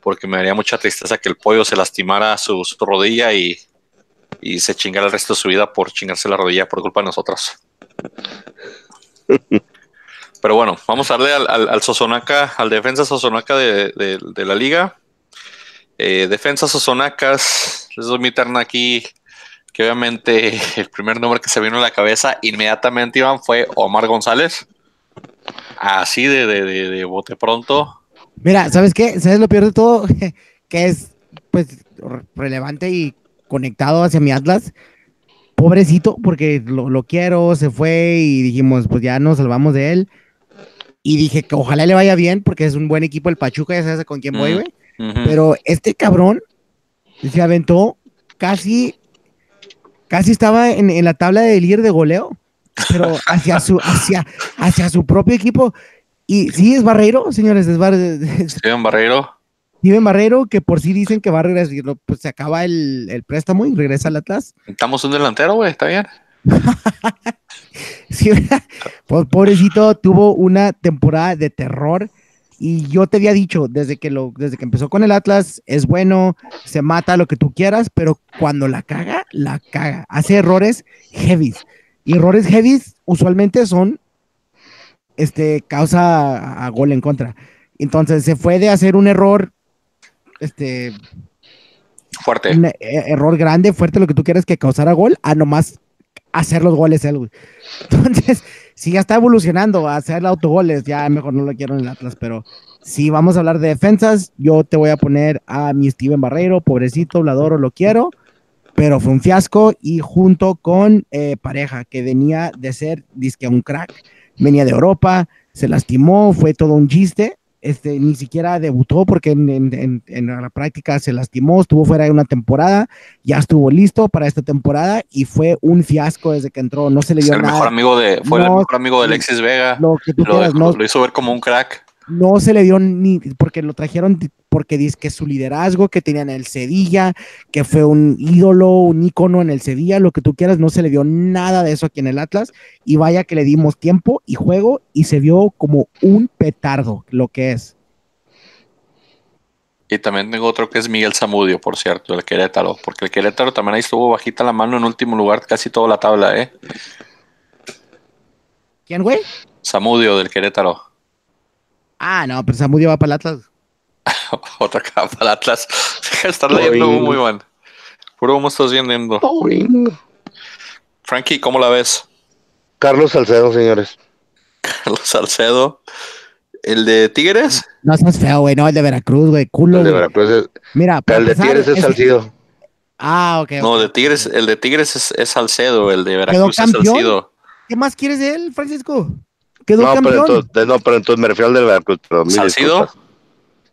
Porque me daría mucha tristeza que el pollo se lastimara su, su rodilla y, y se chingara el resto de su vida por chingarse la rodilla por culpa de nosotros. Pero bueno, vamos a darle al, al, al Sosonaca, al defensa Sosonaca de, de- de la liga. Eh, defensa Sosonacas, les doy mi terna aquí, que obviamente el primer nombre que se vino a la cabeza inmediatamente, Iván, fue Omar González. Así de, de, de, de bote pronto. Mira, ¿sabes qué? ¿Sabes lo peor de todo? que es, pues, re- relevante y conectado hacia mi Atlas. Pobrecito, porque lo, lo quiero, se fue y dijimos, pues ya nos salvamos de él. Y dije que ojalá le vaya bien, porque es un buen equipo el Pachuca, ya sabes con quién voy, Mm. güey. Pero este cabrón se aventó casi, casi estaba en, en la tabla de líder de goleo, pero hacia su, hacia, hacia su propio equipo. Y sí, es Barreiro, señores, es, Bar- es Steven Barreiro. Steven Barreiro, que por sí dicen que va a regresar, pues se acaba el, el préstamo y regresa al Atlas. Estamos un delantero, güey, está bien. Sí, po- pobrecito, tuvo una temporada de terror. Y yo te había dicho, desde que, lo, desde que empezó con el Atlas, es bueno, se mata lo que tú quieras, pero cuando la caga, la caga. Hace errores heavies. Y errores heavies usualmente son este, causa a, gol en contra. Entonces se fue de hacer un error, este, Fuerte. un e- error grande, fuerte, lo que tú quieras que causara gol, a nomás hacer los goles él, güey. Entonces, si ya está evolucionando a hacer autogoles, ya mejor no lo quiero en el Atlas, pero si vamos a hablar de defensas, yo te voy a poner a mi Steven Barreiro, pobrecito, lo adoro, lo quiero, pero fue un fiasco y junto con eh, pareja que venía de ser, disque un crack, venía de Europa, se lastimó, fue todo un chiste, este, ni siquiera debutó porque en, en- en- en la práctica se lastimó, estuvo fuera de una temporada, ya estuvo listo para esta temporada y fue un fiasco desde que entró, no se le Es dio el nada, mejor amigo de, fue el mejor amigo de. Alexis Vega. lo que tú Lo, quieras, dejó- no, lo hizo ver como un crack. No se le dio ni porque lo trajeron porque dice que su liderazgo que tenían en el Sevilla, que fue un ídolo, un ícono en el Sevilla, lo que tú quieras, no se le dio nada de eso aquí en el Atlas y vaya que le dimos tiempo y juego y se vio como un petardo lo que es. Y también tengo otro que es Miguel Zamudio, por cierto, el Querétaro. Porque el Querétaro también ahí estuvo bajita la mano en último lugar casi toda la tabla, ¿eh? ¿Quién, güey? Zamudio del Querétaro. Ah, no, pero Samudio va para el Atlas. Otra capa para el Atlas. Estar leyendo Boing. muy mal. Puro humo estás viendo. Frankie, ¿cómo la ves? Carlos Salcedo, señores. Carlos Salcedo. ¿El de Tigres? No seas feo, güey, no, el de Veracruz, güey, culo. El de. Veracruz es, Mira, el de Tigres es Salcido. Ah, ok. No, de Tigres, el de Tigres es, es Salcedo, el de Veracruz es? Salcido. ¿Qué más quieres de él, Francisco? Quedó No pero, entonces, no, pero entonces me refiero al del Veracruz. ¿Salcido? disculpas.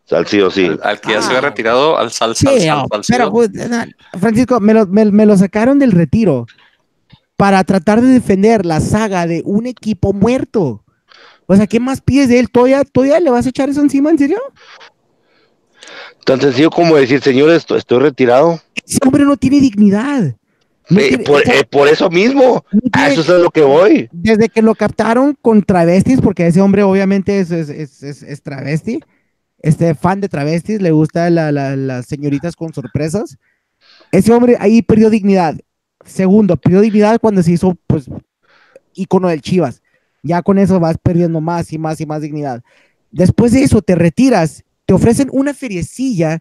Salcido, sí. Al, al que ya se Ah. había retirado, al Sal, Sal- Sí, Sal- Salcido. pero, pues, Francisco, me lo, me- me lo sacaron del retiro para tratar de defender la saga de un equipo muerto. O sea, ¿qué más pides de él? ¿Todavía, todavía le vas a echar eso encima? ¿En serio? Tan sencillo como decir, señores, estoy retirado. Ese hombre no tiene dignidad. No Eh, tiene- por, o sea, eh, por eso mismo. no A eso es a lo que voy. desde que lo captaron con travestis, porque ese hombre obviamente es, es, es- es- es travesti, este fan de travestis, le gusta la- la- las señoritas con sorpresas. Ese hombre ahí perdió dignidad. Segundo, perdió dignidad cuando se hizo, pues, ícono del Chivas. Ya con eso vas perdiendo más y más y más dignidad. Después de eso te retiras, te ofrecen una feriecilla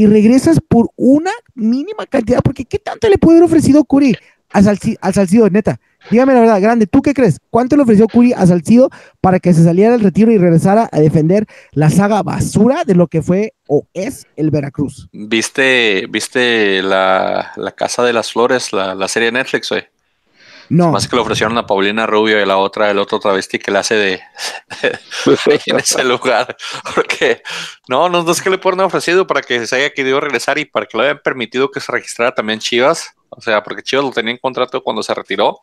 y regresas por una mínima cantidad, porque ¿qué tanto le puede haber ofrecido Curi a Salci- al Salcido, neta? Dígame la verdad, grande, ¿tú qué crees? ¿Cuánto le ofreció Curi a Salcido para que se saliera del retiro y regresara a defender la saga basura de lo que fue o es el Veracruz? ¿Viste, viste la, la Casa de las Flores, la, la serie de Netflix, güey? No, Más que le ofrecieron a Paulina Rubio y la otra, el otro travesti que le hace de en ese lugar. Porque no, no, no es que le fueron ofrecido para que se haya querido regresar y para que le hayan permitido que se registrara también Chivas. O sea, porque Chivas lo tenía en contrato cuando se retiró.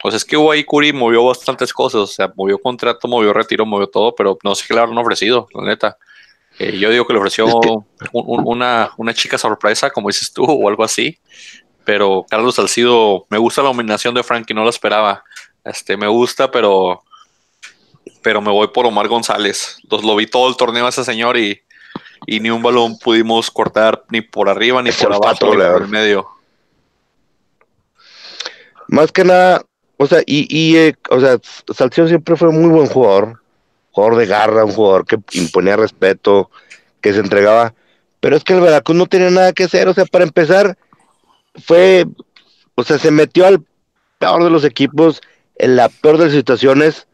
Pues es que hubo ahí Curi movió bastantes cosas. O sea, movió contrato, movió retiro, movió todo, pero no sé qué le habrán ofrecido, la neta. Eh, yo digo que le ofreció un- un- una, una chica sorpresa, como dices tú, o algo así. Pero Carlos Salcido, me gusta la nominación de Frankie, no lo esperaba. Este, me gusta, pero pero me voy por Omar González. Los, lo vi todo el torneo a ese señor y, y ni un balón pudimos cortar ni por arriba, ni por abajo, ni por el medio. Más que nada, o sea, y, y eh, o sea, Salcido siempre fue muy buen jugador, jugador de garra, un jugador que imponía respeto, que se entregaba, pero es que el Veracruz no tenía nada que hacer, o sea, para empezar, fue, o sea, se metió al peor de los equipos, en la peor de las situaciones,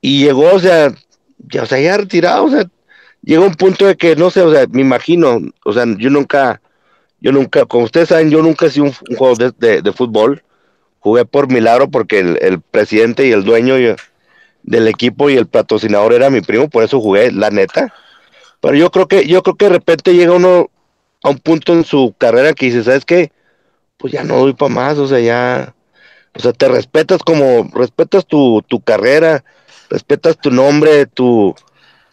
y llegó, o sea, ya, o sea, ya retirado, o sea, llegó un punto de que, no sé, o sea, me imagino, o sea, yo nunca, yo nunca, como ustedes saben, yo nunca he sido un, jugador de, de- de fútbol. Jugué por milagro porque el, el presidente y el dueño y- del equipo y el patrocinador era mi primo, por eso jugué, la neta. Pero yo creo que, yo creo que de repente llega uno a un punto en su carrera que dice, ¿sabes qué? Pues ya no doy para más, o sea, ya, o sea, te respetas como, respetas tu, tu carrera, respetas tu nombre, tu,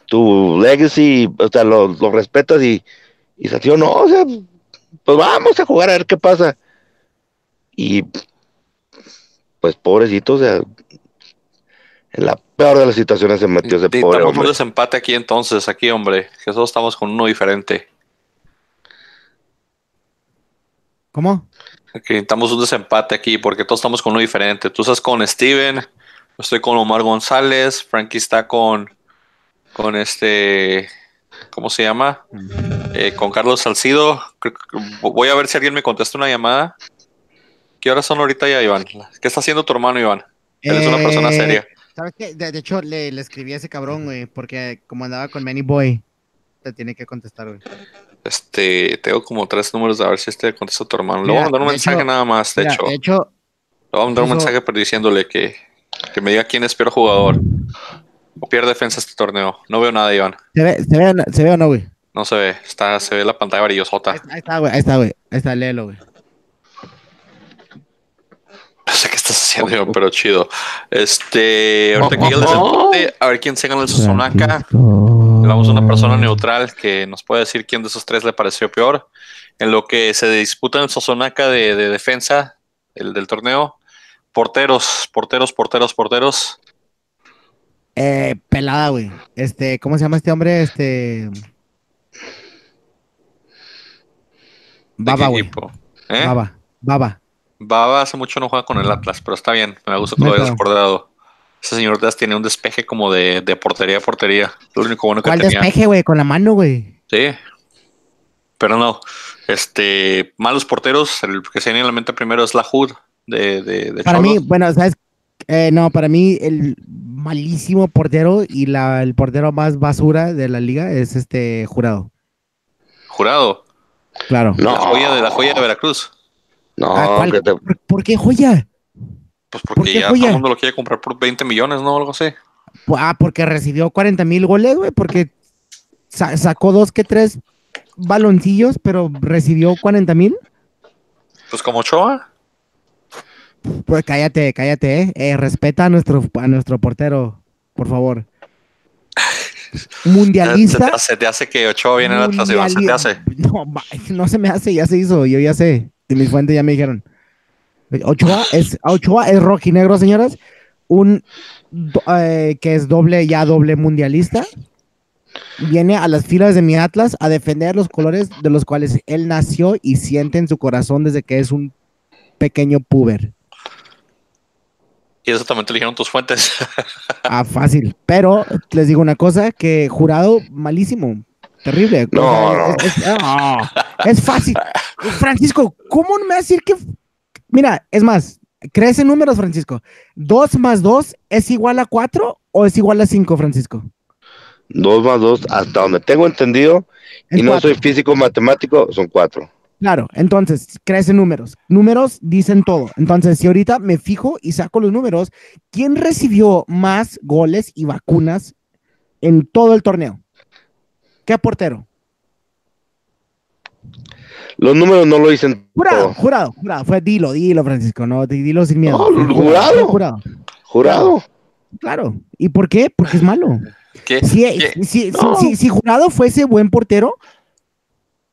tu legacy, o sea, lo, lo respetas y, y Salcido, no, o sea, pues vamos a jugar a ver qué pasa. Y pues pobrecito, o sea, en la peor de las situaciones se metió ese pobre estamos un hombre. desempate aquí entonces, aquí hombre, que todos estamos con uno diferente. ¿Cómo? Aquí necesitamos un desempate aquí porque todos estamos con uno diferente. Tú estás con Steven, estoy con Omar González, Frankie está con, con este, ¿cómo se llama? Eh, con Carlos Salcido. Voy a ver si alguien me contesta una llamada. ¿Qué horas son ahorita ya, Iván? ¿Qué está haciendo tu hermano, Iván? Él es una persona Eh, seria. ¿Sabes qué? De, de hecho, le, le escribí a ese cabrón, güey, porque como andaba con Manny Boy, te tiene que contestar, güey. Este, tengo como tres números a ver si este contesta tu hermano. Le voy a mandar un mensaje hecho- nada más, de Mira, hecho. de hecho, Le voy a mandar un mensaje pero diciéndole que, que me diga quién es peor jugador. o pierde defensa este torneo. No veo nada, Iván. ¿Se ve, se ve, se ve o no, güey? No se ve. Está, se ve la pantalla brillosota. Ahí está, güey. Ahí está, güey. Ahí está, léelo, güey. No sé qué estás haciendo, Iván, pero chido. Este, ahorita que ya el a ver quién se gana el Sosonaka. A una persona neutral que nos puede decir quién de esos tres le pareció peor. En lo que se disputa en el Sosonaka de, de defensa, el del torneo. Porteros, porteros, porteros, porteros. Eh, pelada, güey. Este, ¿cómo se llama este hombre? Este. ¿De Baba, güey. ¿Eh? Baba. Baba. Baba hace mucho no juega con el Atlas, pero está bien. Me gusta que lo No hay hayas pedo. acordado. Ese señor Díaz tiene un despeje como de, de portería a portería. Lo único bueno que ¿Cuál tenía. despeje, güey? Con la mano, güey. Sí. Pero no. Este, malos porteros, el que se viene a la mente primero es la HUD de, de, de Para mí, bueno, ¿sabes? Eh, no, para mí el malísimo portero y la, el portero más basura de la liga es este jurado. Jurado. Claro. No. La joya de la joya de Veracruz. No, Ah, ¿cuál? que te- ¿Por, por qué joya? Pues ¿Por porque ya todo el mundo lo quiere comprar por 20 millones, ¿no? Algo así. Pu- Ah, porque recibió 40 mil goles, güey, porque sa- sacó dos que tres baloncillos, pero recibió 40 mil. Pues como Ochoa. Pues cállate, cállate, eh. Eh, respeta a nuestro, a nuestro portero, por favor. Se Mundialista. te, hace, te hace que Ochoa viene Atlas, Iván. Se te hace. No, no se me hace, ya se hizo, yo ya sé. De mis fuentes ya me dijeron. Ochoa es, Ochoa es rojinegro, señoras. Un eh, que es doble, ya doble mundialista. Viene a las filas de mi Atlas a defender los colores de los cuales él nació y siente en su corazón desde que es un pequeño puber. Y eso también te dijeron tus fuentes. Ah, fácil. Pero les digo una cosa, que jurado malísimo. Terrible. No, O sea, no. Es, es- ah, es fácil. Francisco, ¿cómo no me vas a decir que... Mira, es más, ¿crees en números, Francisco? ¿Dos más dos es igual a cuatro o es igual a cinco, Francisco? dos más dos, hasta donde tengo entendido, Es y no cuatro. soy físico matemático, son cuatro. Claro, entonces, crees en números. Números dicen todo. Entonces, si ahorita me fijo y saco los números, ¿quién recibió más goles y vacunas en todo el torneo? ¿Qué portero? Los números no lo dicen Jurado, todo. jurado, jurado. Fue dilo, dilo, Francisco, no, di- dilo sin miedo. No, jurado. jurado. Jurado. Claro. ¿Y por qué? Porque es malo. ¿Qué? Si, ¿Qué? si, si- No. si- si jurado fuese buen portero,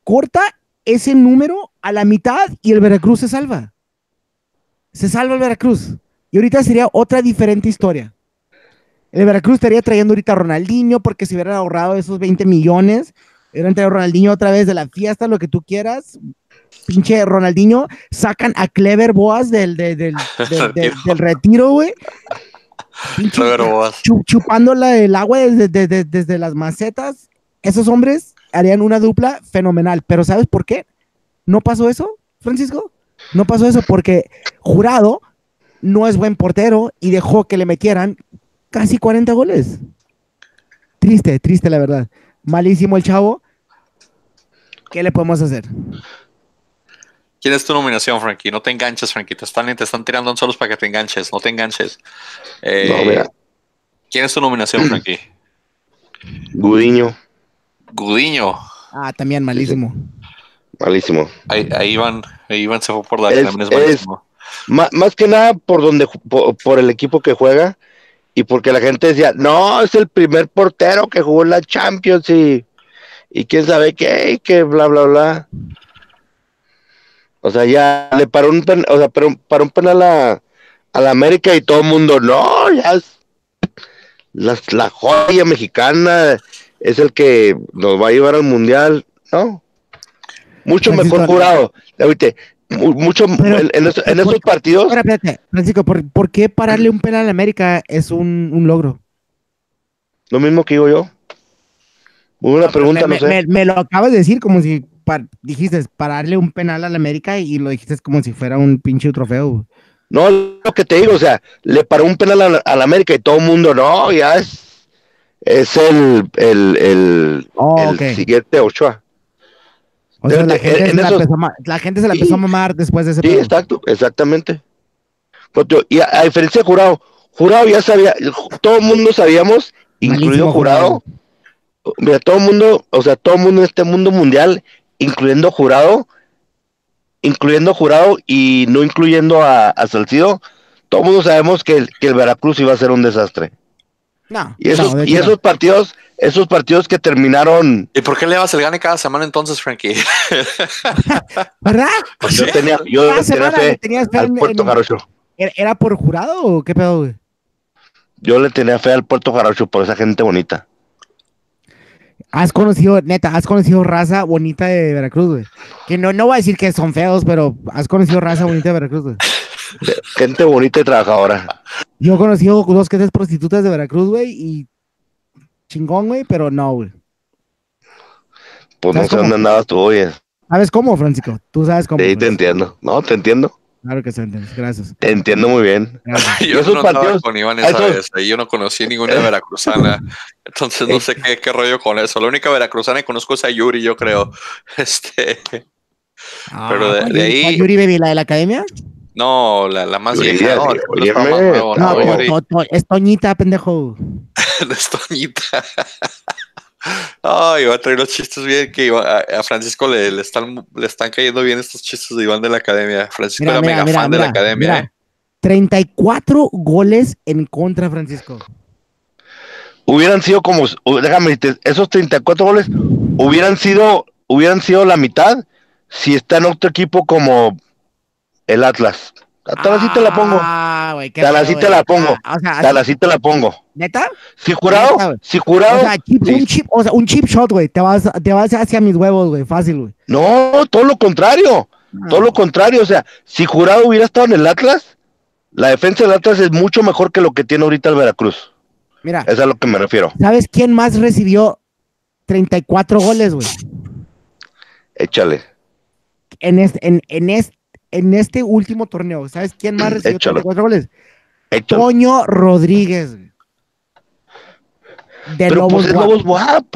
corta ese número a la mitad y el Veracruz se salva. Se salva el Veracruz. Y ahorita sería otra diferente historia. El Veracruz estaría trayendo ahorita a Ronaldinho porque se hubieran ahorrado esos 20 millones. Hubieran traído a Ronaldinho otra vez de la fiesta, lo que tú quieras. Pinche Ronaldinho, sacan a Clever Boas del, del, del, retiro, güey. Pinche Clever Boas. chu- chupando la- el agua desde, desde- desde las macetas. Esos hombres harían una dupla fenomenal. Pero ¿sabes por qué? ¿No pasó eso, Francisco? No pasó eso porque Jurado no es buen portero y dejó que le metieran casi 40 goles. Triste, triste la verdad. Malísimo el chavo. ¿Qué le podemos hacer? ¿Quién es tu nominación, Frankie? No te enganches, Frankie. Te están, te están tirando solos para que te enganches. No te enganches. Eh, No, mira. ¿Quién es tu nominación, Frankie? Gudiño, Gudiño. Ah, también malísimo. malísimo. Ahí, ahí van, ahí van, se fue por la Es- también es malísimo. Má- más que nada por donde por el equipo que juega y porque la gente decía, no, es el primer portero que jugó en la Champions y, y quién sabe qué, que bla, bla, bla. O sea, ya le paró un, pen- o sea, paró, paró un penal a, a la América y todo el mundo, no, ya es la, la joya mexicana, es el que nos va a llevar al Mundial, ¿no? Mucho Francisco, mejor jurado. Ahorita, mucho Pero- en, en esos, en esos ¿por- partidos Ahora, espérate, Francisco, ¿por, por qué pararle un penal a América es un, un logro? Lo mismo que digo yo. Buena pregunta, me, no sé. me- me lo acabas de decir como si par- dijiste pararle un penal a la América y lo dijiste como si fuera un pinche trofeo. No, lo que te digo, o sea, le paró un penal a la, a la América y todo el mundo, no, ya es, es el, el, el, Oh, el siguiente Ochoa. O sea, la En- gente, en se la, esos- empezó a ma- la gente se la Sí. empezó a mamar después de ese Sí, pedo. exacto, exactamente. Tío, Y a, a diferencia de Jurado, Jurado ya sabía, todo el mundo sabíamos incluido jurado. Mira, todo el mundo, o sea, todo el mundo en este mundo mundial, incluyendo jurado, incluyendo jurado y no incluyendo a, a Salcido, todo el mundo sabemos que el, que el Veracruz iba a ser un desastre. No, Y esos, no, de y esos partidos, esos partidos que terminaron, ¿Y por qué le vas el gane cada semana entonces, Frankie? ¿Verdad? Pues yo tenía, yo Cada le tenía fe tenías fe al en- Puerto en- Jarocho. ¿Era, era por jurado o qué pedo, güey? Yo le tenía fe al Puerto Jarocho por esa gente bonita. Has conocido, neta, has conocido raza bonita de Veracruz, güey. Que no, no voy a decir que son feos, pero has conocido raza bonita de Veracruz, güey. Gente bonita y trabajadora. Yo he conocido dos que tres prostitutas de Veracruz, güey, y chingón, güey, pero no, güey. Pues no ¿Sabes sé dónde andabas tú, oye. ¿Sabes cómo, Francisco? Tú sabes cómo. Sí, te entiendo. No, te entiendo. Claro que se entiende. Gracias. Te entiendo muy bien. Gracias. Yo esos no andaba partidos- con Iván esa esos- vez, ahí yo no conocí ninguna veracruzana, entonces no sé qué, qué rollo con eso. La única veracruzana que conozco es a Yuri, yo creo. Este, Pero de- ¿cuál de ahí- Yuri Baby, la de la academia? no, la, la más Yuri, vieja, no, Yuri, no es Toñita, pendejo. es Toñita. Ay, va a traer los chistes bien que a, a Francisco le, le están, le están cayendo bien estos chistes de Iván de la academia. Francisco Mira, era mira, mega mira, fan de la academia, mira. ¿eh? 34 goles en contra, Francisco. Hubieran sido como, déjame, decirte, esos 34 goles hubieran sido, hubieran sido la mitad si está en otro equipo como el Atlas. Tal así te la pongo. Ah, güey, qué Tal así te la pongo. Ah, o sea, Tal así te la pongo. ¿neta? Si jurado, Neta, si jurado, O sea, chip- sí. un chip, o sea, un chip shot, güey. Te vas, te vas hacia mis huevos, güey. Fácil, güey. no, todo lo contrario. Todo lo contrario, o sea, si jurado hubiera estado en el Atlas, la defensa del Atlas es mucho mejor que lo que tiene ahorita el Veracruz. Mira, Es a lo que me refiero. ¿sabes quién más recibió 34 goles, güey? Échale. En este, en, en, este, en este último torneo. ¿Sabes quién más recibió Échalo. 34 goles? Échale. Toño Rodríguez, güey. De Pero Lobos pues es. Lobos WAP.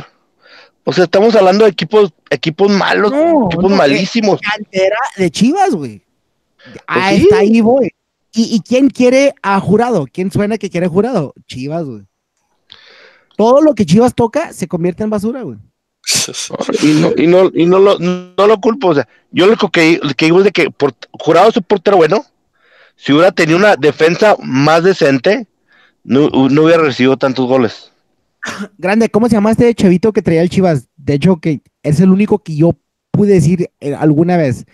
O sea, estamos hablando de equipos, equipos malos, No, equipos no, malísimos. cantera de Chivas, güey. Ah, sí. está ahí, voy. ¿Y, ¿Y quién quiere a jurado? ¿Quién suena que quiere jurado? Chivas, güey. Todo lo que Chivas toca se convierte en basura, güey. Y no, y no, y no lo, no lo culpo. O sea, yo lo único que, que digo es de que por, jurado es un portero bueno. Si hubiera tenido una defensa más decente, no, no hubiera recibido tantos goles. Grande, ¿cómo se llama este chavito que traía el Chivas? De hecho, que es el único que yo pude decir eh, alguna vez.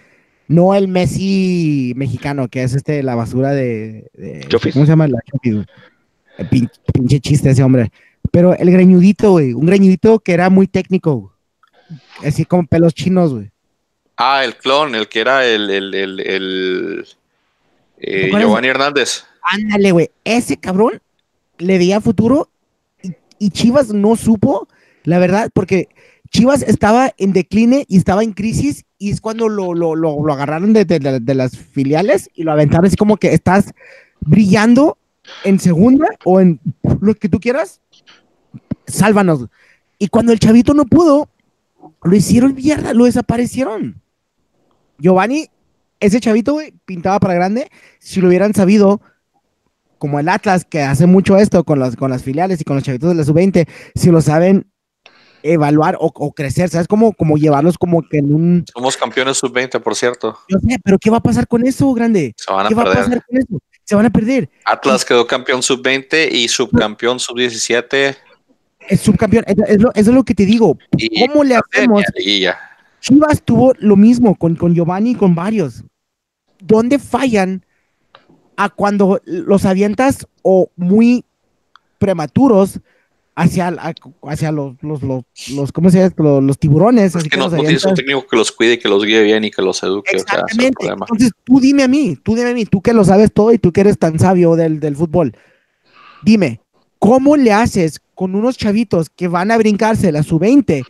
No el Messi mexicano, que es este la basura de. ¿Cómo se llama? La. El pin- pinche chiste ese hombre. Pero el greñudito, güey. Un greñudito que era muy técnico. güey. Así como pelos chinos, güey. Ah, el clon, el que era el, el, el, el eh. Giovanni Hernández. Ándale, güey. Ese cabrón le veía futuro y, y Chivas no supo, la verdad, porque Chivas estaba en decline y estaba en crisis y es cuando lo, lo, lo, lo agarraron de, de- de- de las filiales y lo aventaron así como que estás brillando en segunda o en lo que tú quieras, sálvanos. Y cuando el chavito no pudo, lo hicieron mierda, lo desaparecieron. Giovanni, ese chavito, güey, pintaba para grande. Si lo hubieran sabido, como el Atlas, que hace mucho esto con las, con las filiales y con los chavitos de la sub-20, si lo saben evaluar o, o crecer, ¿sabes? Como, como llevarlos como que en un... Somos campeones sub-20, por cierto. Yo sé, pero ¿qué va a pasar con eso, grande? Se van a ¿Qué va a perder. pasar con eso? Se van a perder. Atlas quedó campeón sub-20 y subcampeón sub-17. Es subcampeón. Es, es lo, es lo que te digo. Y ¿Cómo le hacemos? Chivas tuvo lo mismo con, con Giovanni y con varios. ¿Dónde fallan a cuando los avientas o muy prematuros hacia, hacia los, los, los, los- ¿cómo se llama? Los, los tiburones? Es así que que no, tienes un técnico que los cuide, que los guíe bien y que los eduque. O sea, Exactamente. Entonces, tú dime a mí, tú dime a mí, tú que lo sabes todo y tú que eres tan sabio del, del fútbol. Dime, ¿cómo le haces con unos chavitos que van a brincarse la sub-20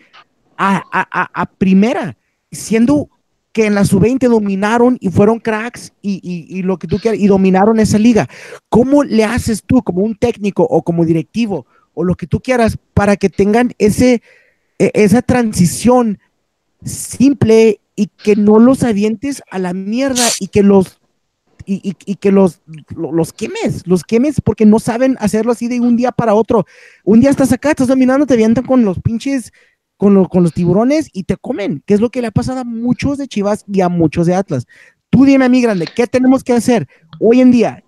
a, a, a, a primera, siendo que en la sub-20 dominaron y fueron cracks y, y, y lo que tú quieras, y dominaron esa liga? ¿Cómo le haces tú como un técnico o como directivo o lo que tú quieras para que tengan ese, e- esa transición simple y que no los avientes a la mierda y que los y, y- que los, lo- los quemes, los quemes porque no saben hacerlo así de un día para otro. Un día estás acá, estás dominando, te avientan con los pinches, con, lo- con los tiburones y te comen, que es lo que le ha pasado a muchos de Chivas y a muchos de Atlas. Tú dime a mí, grande, ¿qué tenemos que hacer hoy en día?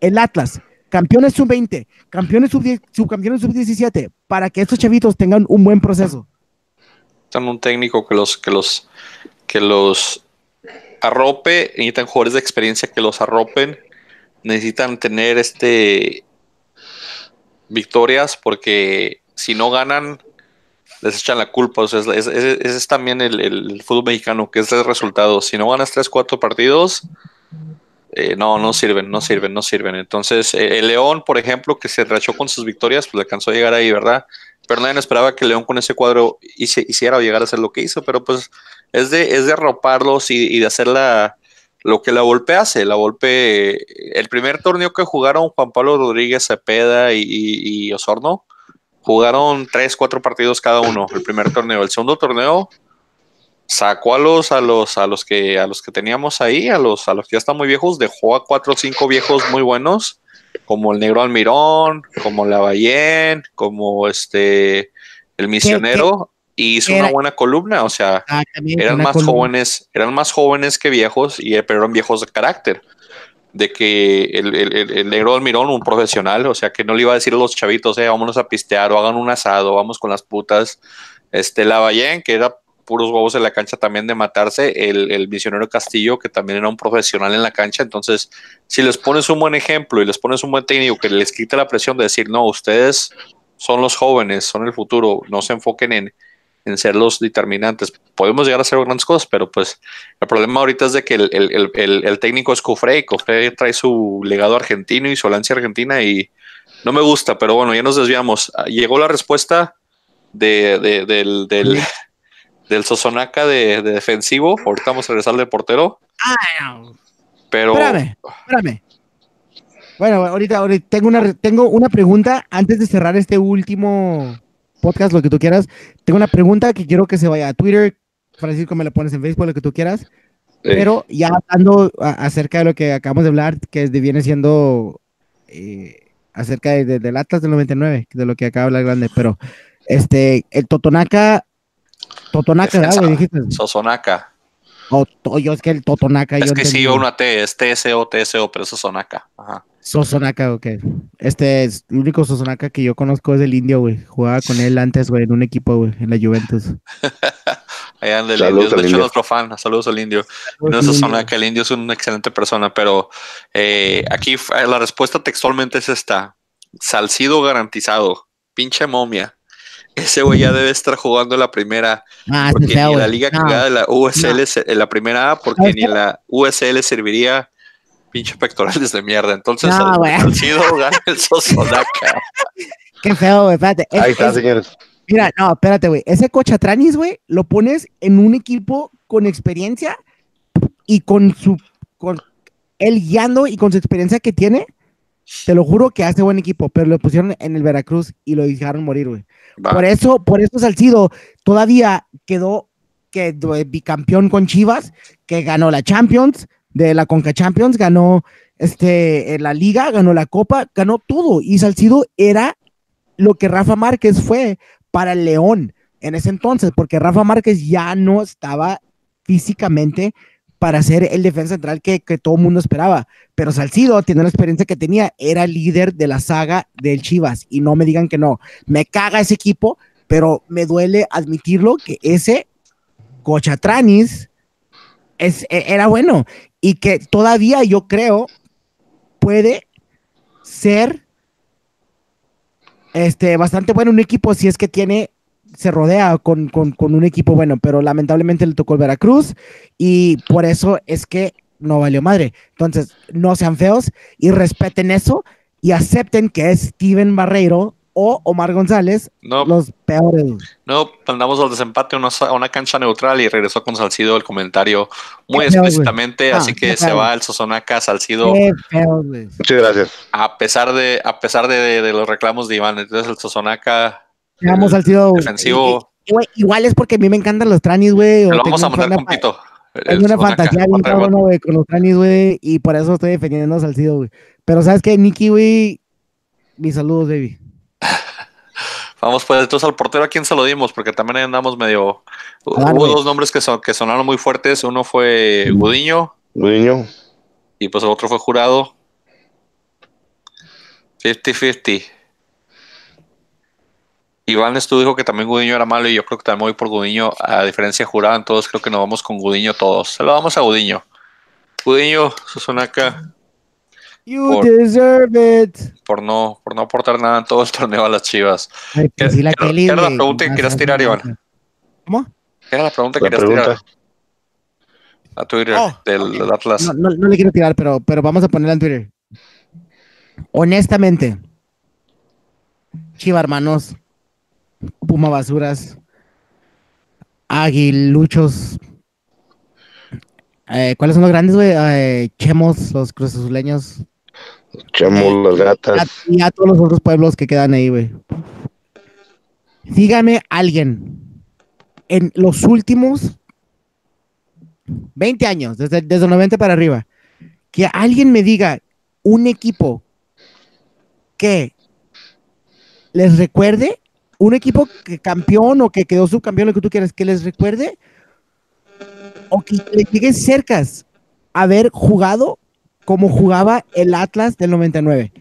El Atlas, campeones sub-20, campeones sub-10 subcampeones sub-17, para que estos chavitos tengan un buen proceso. Necesitan un técnico que los, que los, que los arrope, necesitan jugadores de experiencia que los arropen, necesitan tener este victorias porque si no ganan les echan la culpa. O sea, es- también el, fútbol mexicano, que es el resultado. Si no ganas 3, 4 partidos, eh, no, no sirven, no sirven, no sirven. Entonces, eh, el León, por ejemplo, que se rachó con sus victorias, pues alcanzó a llegar ahí, ¿verdad? Pero nadie esperaba que León con ese cuadro hice- hiciera o llegara a hacer lo que hizo, pero pues es de, es de arroparlos y, y de hacer la, lo que la Volpe hace. La Volpe, el primer torneo que jugaron Juan Pablo Rodríguez, Cepeda y, y- y Osorno, jugaron tres, cuatro partidos cada uno, el primer torneo. El segundo torneo sacó a los, a los, a los que, a los que teníamos ahí, a los, a los que ya están muy viejos, dejó a cuatro o cinco viejos muy buenos, como el Negro Almirón, como Lavallén, como este el misionero, y hizo era- una buena columna, o sea, eran más columna. jóvenes, eran más jóvenes que viejos, y, pero eran viejos de carácter. De que el, el- el- el negro Almirón, un profesional, o sea, que no le iba a decir a los chavitos, eh, vámonos a pistear o hagan un asado, vamos con las putas. Este Lavallén, que era puros huevos en la cancha también de matarse, el, el misionero Castillo, que también era un profesional en la cancha. Entonces, si les pones un buen ejemplo y les pones un buen técnico que les quita la presión de decir, no, ustedes son los jóvenes, son el futuro, no se enfoquen en, en ser los determinantes. Podemos llegar a hacer grandes cosas, pero pues el problema ahorita es de que el, el- el- técnico es Cofre y Cofre trae su legado argentino y su lancia argentina y no me gusta, pero bueno, ya nos desviamos. Ah, Llegó la respuesta de, de- del, del, del Sosonaca de, de defensivo. Ahorita vamos a regresar de portero, pero Espérame, espérame. Bueno, ahorita, ahorita tengo una, tengo una pregunta antes de cerrar este último podcast, lo que tú quieras. Tengo una pregunta que quiero que se vaya a Twitter. Francisco, me la pones en Facebook, lo que tú quieras. Pero ya hablando a- acerca de lo que acabamos de hablar, que es de- viene siendo eh, acerca de, de- del Atlas del 99, de lo que acaba de hablar Grande, pero este, el Totonaca, Totonaca, ¿verdad? Dijiste. Sosonaca. O, o yo es que el Totonaca. Es yo que sí, entendí. una T, es TSO, TSO, pero es Sosonaca. Ajá. Sosonaka, ok. Este es el único Sosonaka que yo conozco es el indio, güey. Jugaba con él antes, güey, en un equipo, güey, en la Juventus. Allá anda el Saludos indio, al de hecho indio. nuestro fan, saludos al indio. No es Sosonaca, el indio es una excelente persona, pero eh, aquí f- la respuesta textualmente es esta. Salcido garantizado, pinche momia. Ese güey ya debe estar jugando en la primera, Ah, porque feo, ni en la liga No, cagada de la USL, en la primera A, porque ¿Sabes ni en la USL serviría pinche pectorales de mierda. Entonces, No. Salcido gana el Sosonaca. Qué feo, güey, espérate. Es- Ahí está, es- señores. mira, no, espérate, güey. Ese Cochatranis, güey, lo pones en un equipo con experiencia y con su, con él guiando y con su experiencia que tiene, te lo juro que hace buen equipo, pero lo pusieron en el Veracruz y lo dejaron morir, güey. Por eso, por eso Salcido todavía quedó que bicampeón con Chivas, que ganó la Champions, de la Conca Champions, ganó este, en la Liga, ganó la Copa, ganó todo. Y Salcido era lo que Rafa Márquez fue para el León en ese entonces, porque Rafa Márquez ya no estaba físicamente para ser el defensa central que, que todo el mundo esperaba. Pero Salcido, teniendo la experiencia que tenía, era líder de la saga del Chivas. Y no me digan que no. Me caga ese equipo, pero me duele admitirlo que ese Cochatranis es, e- era bueno. Y que todavía yo creo puede ser este, bastante bueno un equipo si es que tiene se rodea con, con, con un equipo bueno, pero lamentablemente le tocó el Veracruz y por eso es que no valió madre. Entonces, no sean feos y respeten eso y acepten que es Steven Barreiro o Omar González No, los peores. No, mandamos al desempate a una, a una cancha neutral y regresó con Salcido el comentario muy feo, explícitamente, Ah, así que qué se feo. va el Sosonaca Salcido güey. Muchas gracias. a pesar de a pesar de, de- de los reclamos de Iván. Entonces el Sosonaca Vamos al sido defensivo Igual es porque a mí me encantan los tranis, güey. lo vamos a un mandar con Pito. Tengo una fantasía bien cabrona, güey, con los Canis, güey, y por eso estoy defendiendo a Salcido, güey. Pero ¿sabes qué? Nicky, güey, mis saludos, baby. Vamos, pues entonces al portero a quién se lo dimos, porque también andamos medio. Hubo dos nombres que, son, que sonaron muy fuertes. Uno fue Gudiño. Gudiño. Y pues el otro fue Jurado. 50-50. Iván estuvo dijo que también Gudiño era malo y yo creo que también voy por Gudiño, a diferencia de Jurado, entonces creo que nos vamos con Gudiño todos. Se lo vamos a Gudiño. Gudiño, acá. You deserve it. Por no, por no aportar nada en todo el torneo a las chivas. Ay, ¿Qué, pues la qué- era la pregunta que querías tirar. Iván? ¿Cómo? ¿Qué era la pregunta que querías tirar a Twitter Oh, del, del Atlas? No, no, no le quiero tirar, pero, pero vamos a ponerla en Twitter. Honestamente, Chiva hermanos, Puma basuras, Aguiluchos. Eh, ¿Cuáles son los grandes, güey? Eh, Chemos, los cruzazuleños. Echamos las a- gatas. y a todos los otros pueblos que quedan ahí, güey. Dígame alguien en los últimos 20 años, desde, desde el 90 para arriba, que alguien me diga un equipo que les recuerde, un equipo que campeón o que quedó subcampeón, lo que tú quieras, que les recuerde o que le llegue cercas haber jugado como jugaba el Atlas del 99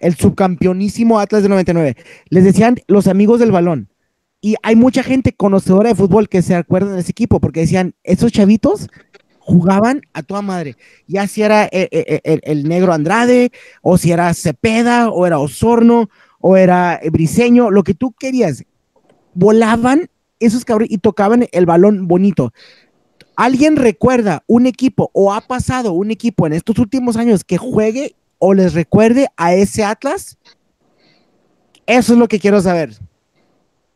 el subcampeonísimo Atlas del 99. Les decían los amigos del balón. Y hay mucha gente conocedora de fútbol que se acuerdan de ese equipo porque decían, esos chavitos jugaban a toda madre. Ya si era eh, eh, el, el negro Andrade, o si era Cepeda, o era Osorno, o era eh, Briseño, lo que tú querías. Volaban esos cabrones y tocaban el balón bonito. ¿Alguien recuerda un equipo o ha pasado un equipo en estos últimos años que juegue o les recuerde a ese Atlas? Eso es lo que quiero saber.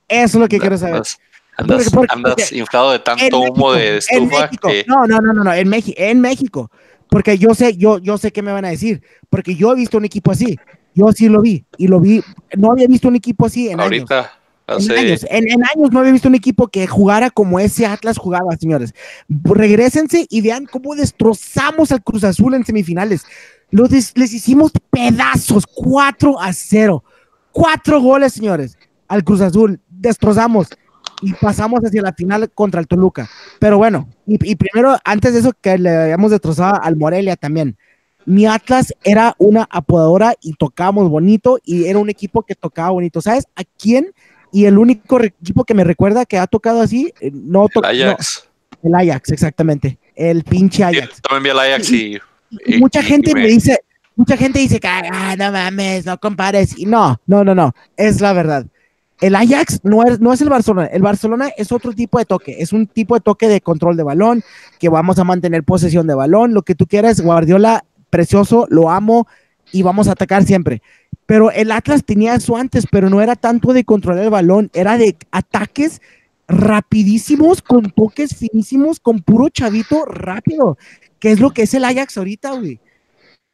Eso es lo que quiero saber. Andas, andas, Porque- porque- andas porque inflado de tanto humo México, de en estufa México. que No, no, no, no, no, en, México, en México. Porque yo sé, yo, yo sé qué me van a decir. Porque yo he visto un equipo así. Yo sí lo vi. Y lo vi. No había visto un equipo así en años. Ahorita En años, en, en años no había visto un equipo que jugara como ese Atlas jugaba, señores. Regrésense y vean cómo destrozamos al Cruz Azul en semifinales. Los les hicimos pedazos, 4 a 0. Cuatro goles, señores, al Cruz Azul. Destrozamos y pasamos hacia la final contra el Toluca. Pero bueno, y, y primero, antes de eso, que le habíamos destrozado al Morelia también. Mi Atlas era una apodadora y tocábamos bonito y era un equipo que tocaba bonito. ¿Sabes a quién? Y el único equipo que me recuerda que ha tocado así, eh, no el. Ajax. el Ajax, exactamente. El pinche Ajax. también vi el Ajax y, Y y- mucha y- gente me dice, mucha gente dice que ah, no mames, no compares. Y no, no, no, no. Es la verdad. El Ajax no es, no es el Barcelona. El Barcelona es otro tipo de toque. Es un tipo de toque de control de balón, que vamos a mantener posesión de balón. Lo que tú quieras, Guardiola, precioso, lo amo y vamos a atacar siempre. Pero el Atlas tenía eso antes, pero no era tanto de controlar el balón, era de ataques rapidísimos, con toques finísimos, con puro chavito rápido, que es lo que es el Ajax ahorita, güey.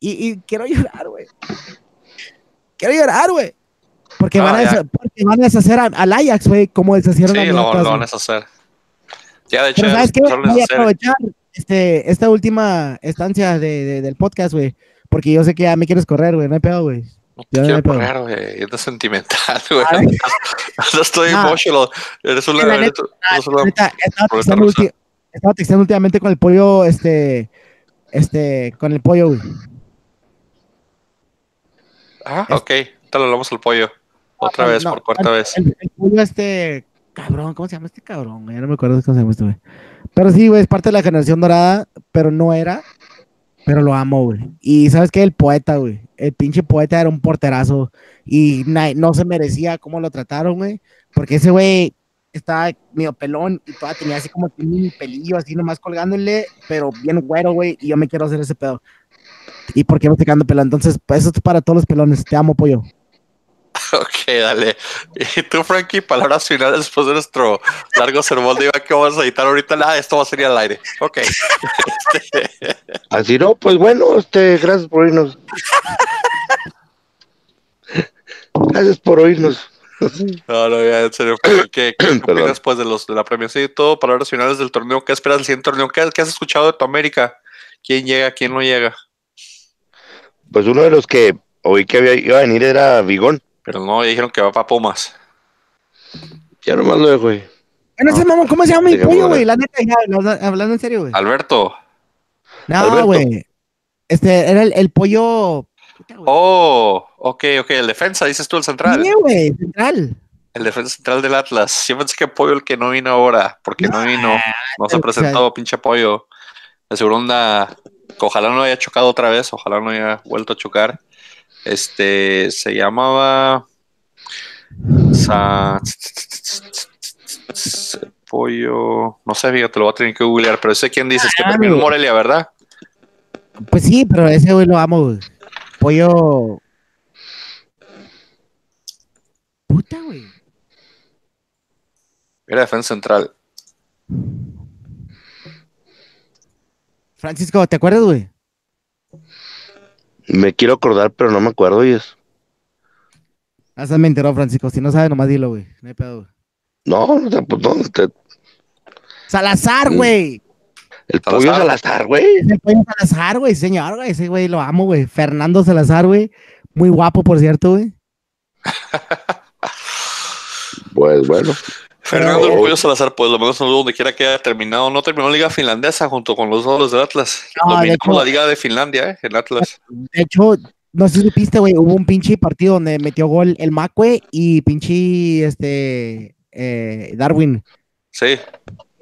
Y, y quiero llorar, güey. Quiero llorar, güey. Porque, van a porque van a deshacer a- al Ajax, güey, como deshacieron a Sí, mi lo, lo van a hacer. Ya, de hecho, Pero ¿sabes qué? a Voy a aprovechar este, esta última estancia de, de- del podcast, güey. Porque yo sé que ya me quieres correr, güey. No hay pedo, güey. No te Ya, quiero pero- correr, güey. Es de sentimental, güey. No estoy Ah. emotional. Eres una. La eres- neta, eres una- Ahorita estaba ulti- estaba texteando últimamente con el pollo, este, este, con el pollo, güey. Ah, ok. Te lo hablamos al pollo. Otra No, vez, no, por cuarta el- vez. El, el pollo, este, cabrón, ¿cómo se llama este cabrón? güey? Ya no me acuerdo cómo se llama este, güey. Pero sí, güey, es parte de la generación dorada, pero no era. Pero lo amo, güey. Y ¿sabes qué? El poeta, güey. El pinche poeta era un porterazo. Y no se merecía cómo lo trataron, güey. Porque ese güey estaba medio pelón y todavía tenía así como un pelillo así nomás colgándole, pero bien güero, güey. Y yo me quiero hacer ese pedo. ¿Y por qué me estoy? Entonces, pues eso es para todos los pelones. Te amo, pollo. Dale. Y tú, Frankie, palabras finales después de nuestro largo sermón de Iván que vamos a editar ahorita. Nada, esto va a salir al aire. Ok. Este, Así no, pues bueno, este, gracias por oírnos. Gracias por oírnos. No, no, ya, en serio. ¿Qué, qué, opinas pues, de, los, de la premiación y todo? Palabras finales del torneo. ¿Qué esperas del siguiente torneo? ¿Qué, qué has escuchado de tu América? ¿Quién llega? ¿Quién no llega? Pues uno de los que oí que había, iba a venir era Vigón. Pero no, ya dijeron que va para Pumas. Ya nomás lo dejo. Bueno, ese mamón, ¿cómo se llama mi pollo, güey? La neta, ya, la- hablando en serio, güey. Alberto. No, güey. Este, era el, el pollo. Puta, güey. Oh, ok, ok. El defensa, dices tú, el central. Sí, güey, central. El defensa central del Atlas. Yo pensé que Pollo el que no vino ahora, porque no vino, no se o sea- presentó, pinche Pollo. De seguro anda, ojalá no haya chocado otra vez, ojalá no haya vuelto a chocar. Este, se llamaba Sa- Pollo, no sé, fíjate, lo voy a tener que googlear, pero sé quién dices que Ah, terminó en güey. Morelia, ¿verdad? Pues sí, pero ese güey lo amo, güey. Pollo. Puta, güey. Era defensa central. Francisco, ¿te acuerdas, güey? Me quiero acordar, pero no me acuerdo y es. Hasta me enteró, Francisco. Si no sabe, nomás dilo, güey. No hay pedo, güey. No, no, pues no, te- Salazar, güey. el pollo Salazar, güey. Ese pollo Salazar, güey, señor, güey. Ese güey lo amo, güey. Fernando Salazar, güey. Muy guapo, por cierto, güey. Pues bueno, Fernando Oh. Pollo Salazar, pues lo menos no dudo donde quiera que haya terminado. No terminó Liga Finlandesa junto con los dos del Atlas. No, de Dominamos hecho- la Liga de Finlandia, ¿eh? El Atlas. De hecho, no sé si supiste, güey. Hubo un pinche partido donde metió gol el Macue y pinche este eh, Darwin. Sí. Eh,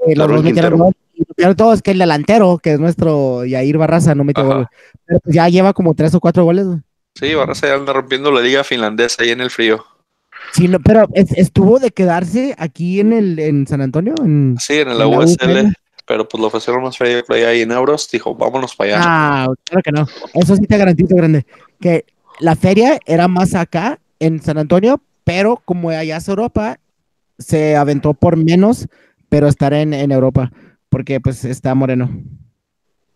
los Darwin dos metieron gol. Y lo peor de todo es que el delantero, que es nuestro Yair Barraza, no metió Ajá. gol. Pero pues ya lleva como tres o cuatro goles, güey. Sí, Barraza ya anda rompiendo la Liga Finlandesa ahí en el frío. Sí, no, pero es- estuvo de quedarse aquí en el en San Antonio. En... Sí, en el En la USL. Pero pues lo ofrecieron más frío por ahí en euros. Dijo, vámonos para allá. Ah, claro que no. Eso sí te garantizo, grande. Que la feria era más acá en San Antonio, pero como allá es Europa, se aventó por menos, pero estará en, en Europa, porque pues está moreno.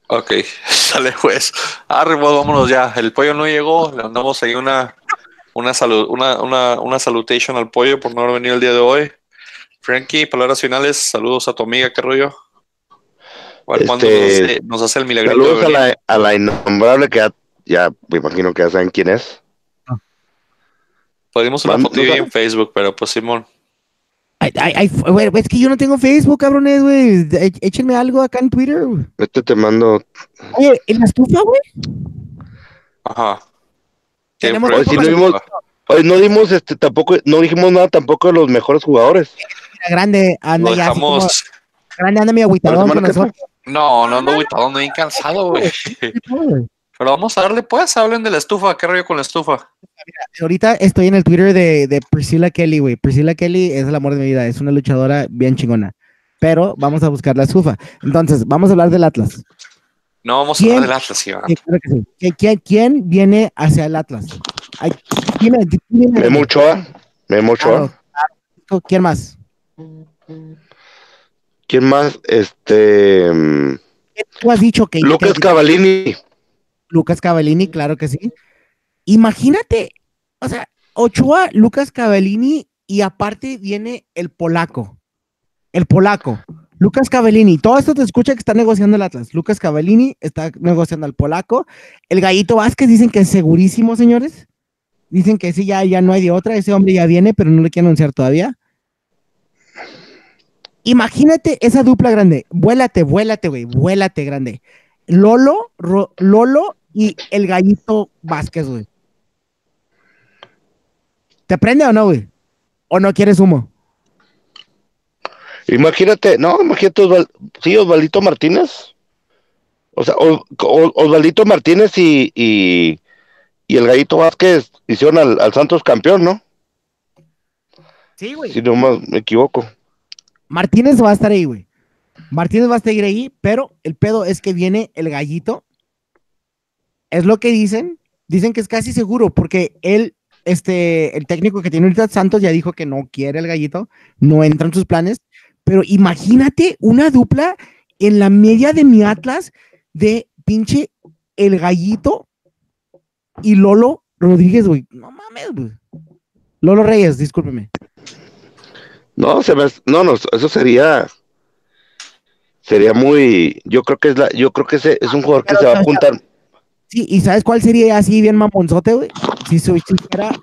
Ok, sale pues. Arre, pues, vámonos ya. El pollo no llegó. Le mandamos ahí una, una, salud, una, una, una salutation al pollo por no haber venido el día de hoy. Frankie, palabras finales. Saludos a tu amiga, qué rollo. Nos, Este, hace, nos hace el milagrito de saludos a la, a la innombrable que ya, ya me imagino que ya saben quién es. Podríamos una foto en Facebook, pero pues Simón. Ay, ay, ay, fu- güey, es que yo no tengo Facebook, cabrones, güey. E- Échenme algo acá en Twitter. Este te mando. Oye, ¿en la estufa, güey? Ajá. Tenemos Siempre- Hoy sí no vimos, hoy no dimos este tampoco, no dijimos nada tampoco de los mejores jugadores. Mira, grande, anda Lo ya. así como- dejamos. grande, anda mi agüitadón con nosotros. No, no ando agüitado, ando bien cansado, güey. Pero vamos a darle, pues, hablen de la estufa. ¿Qué rollo con la estufa? Ahorita estoy en el Twitter de, de Priscilla Kelly, güey. Priscilla Kelly es el amor de mi vida, es una luchadora bien chingona. Pero vamos a buscar la estufa. Entonces, vamos a hablar del Atlas. No vamos ¿Quién? a hablar del Atlas, Iván. Sí, claro que sí. ¿Qui- ¿Quién, quién viene hacia el Atlas? Memo Ochoa, Memo Ochoa. claro. ¿Quién más? ¿Quién más? Este mm, Tú has dicho que Lucas que- Cavallini. Lucas Cavallini, claro que sí. Imagínate, o sea, Ochoa, Lucas Cavallini y aparte viene el polaco. El polaco. Lucas Cavallini. Todo esto te escucha que está negociando el Atlas. Lucas Cavallini está negociando al polaco. El Gallito Vázquez dicen que es segurísimo, señores. Dicen que sí, ya, ya no hay de otra. Ese hombre ya viene, pero no le quieren anunciar todavía. Imagínate esa dupla grande. Vuélate, vuélate, güey. Vuélate, grande. Lolo, Lolo y el gallito Vázquez, güey. ¿Te prende o no, güey? ¿O no quieres humo? Imagínate, no, imagínate Osval- sí, Osvaldito Martínez. O sea, Os- Os- Osvaldito Martínez y, y, y el Gallito Vázquez hicieron al, al Santos campeón, ¿no? Sí, güey. Si no más me equivoco. Martínez va a estar ahí, güey. Martínez va a estar ahí, pero el pedo es que viene el gallito. Es lo que dicen. Dicen que es casi seguro, porque él, este, el técnico que tiene ahorita Santos ya dijo que no quiere el gallito, no entra en sus planes. Pero imagínate una dupla en la media de mi Atlas de pinche el gallito y Lolo Rodríguez, güey. No mames, güey. Lolo Reyes, discúlpeme. No, se me, no, no, eso sería sería muy, yo creo que es la, yo creo que ese es un jugador que se va a apuntar. Sí, y ¿sabes cuál sería así bien mamonzote, güey? Si soy si fuera,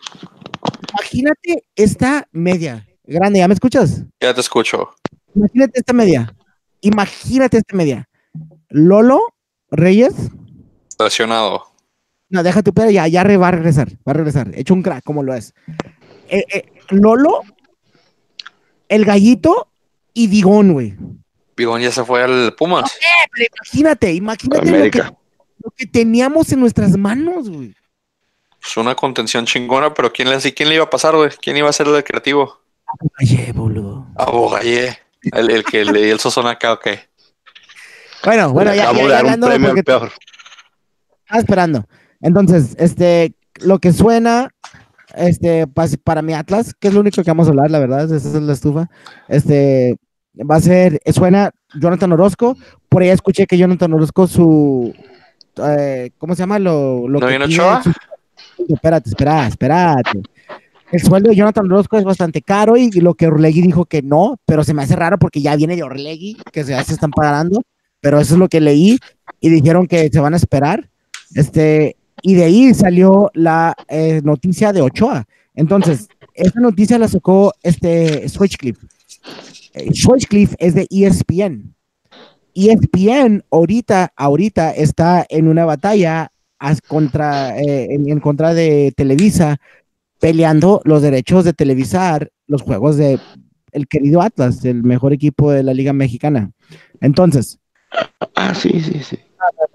imagínate esta media, grande, ¿ya me escuchas? Ya te escucho. Imagínate esta media, imagínate esta media. Lolo Reyes, Estacionado. no, déjate, pero ya, ya re- va a regresar, va a regresar, hecho un crack, como lo es. Eh, eh, Lolo, el gallito y Digón, güey. Bigón ya se fue al Pumas. Pero imagínate, imagínate lo que, lo que teníamos en nuestras manos, güey. Es una contención chingona, pero ¿quién le, quién le iba a pasar, güey? ¿Quién iba a ser el creativo? Oye, boludo. Abogallé. El, el que le dio el sazón acá, ok. Bueno, bueno, Le ya, acabo ya, de ya dar un premio porque al peor. estaba esperando. Entonces, este, lo que suena, este, para mi Atlas, que es lo único que vamos a hablar, la verdad, esa es la estufa. Este, va a ser, suena Jonathan Orozco. Por ahí escuché que Jonathan Orozco, su, eh, ¿cómo se llama? Lo, lo ¿No que viene Ochoa? su- Espérate, espera, espérate. El sueldo de Jonathan Orozco es bastante caro y lo que Orlegui dijo que no, pero se me hace raro porque ya viene de Orlegui, que se, se están pagando, pero eso es lo que leí y dijeron que se van a esperar. Este, y de ahí salió la eh, noticia de Ochoa. Entonces, esta noticia la sacó este Switchcliffe. Eh, Switchcliffe es de ESPN. ESPN ahorita, ahorita está en una batalla contra, eh, en contra de Televisa, peleando los derechos de televisar los juegos de el querido Atlas, el mejor equipo de la Liga Mexicana. Entonces, Ah, sí, sí, sí.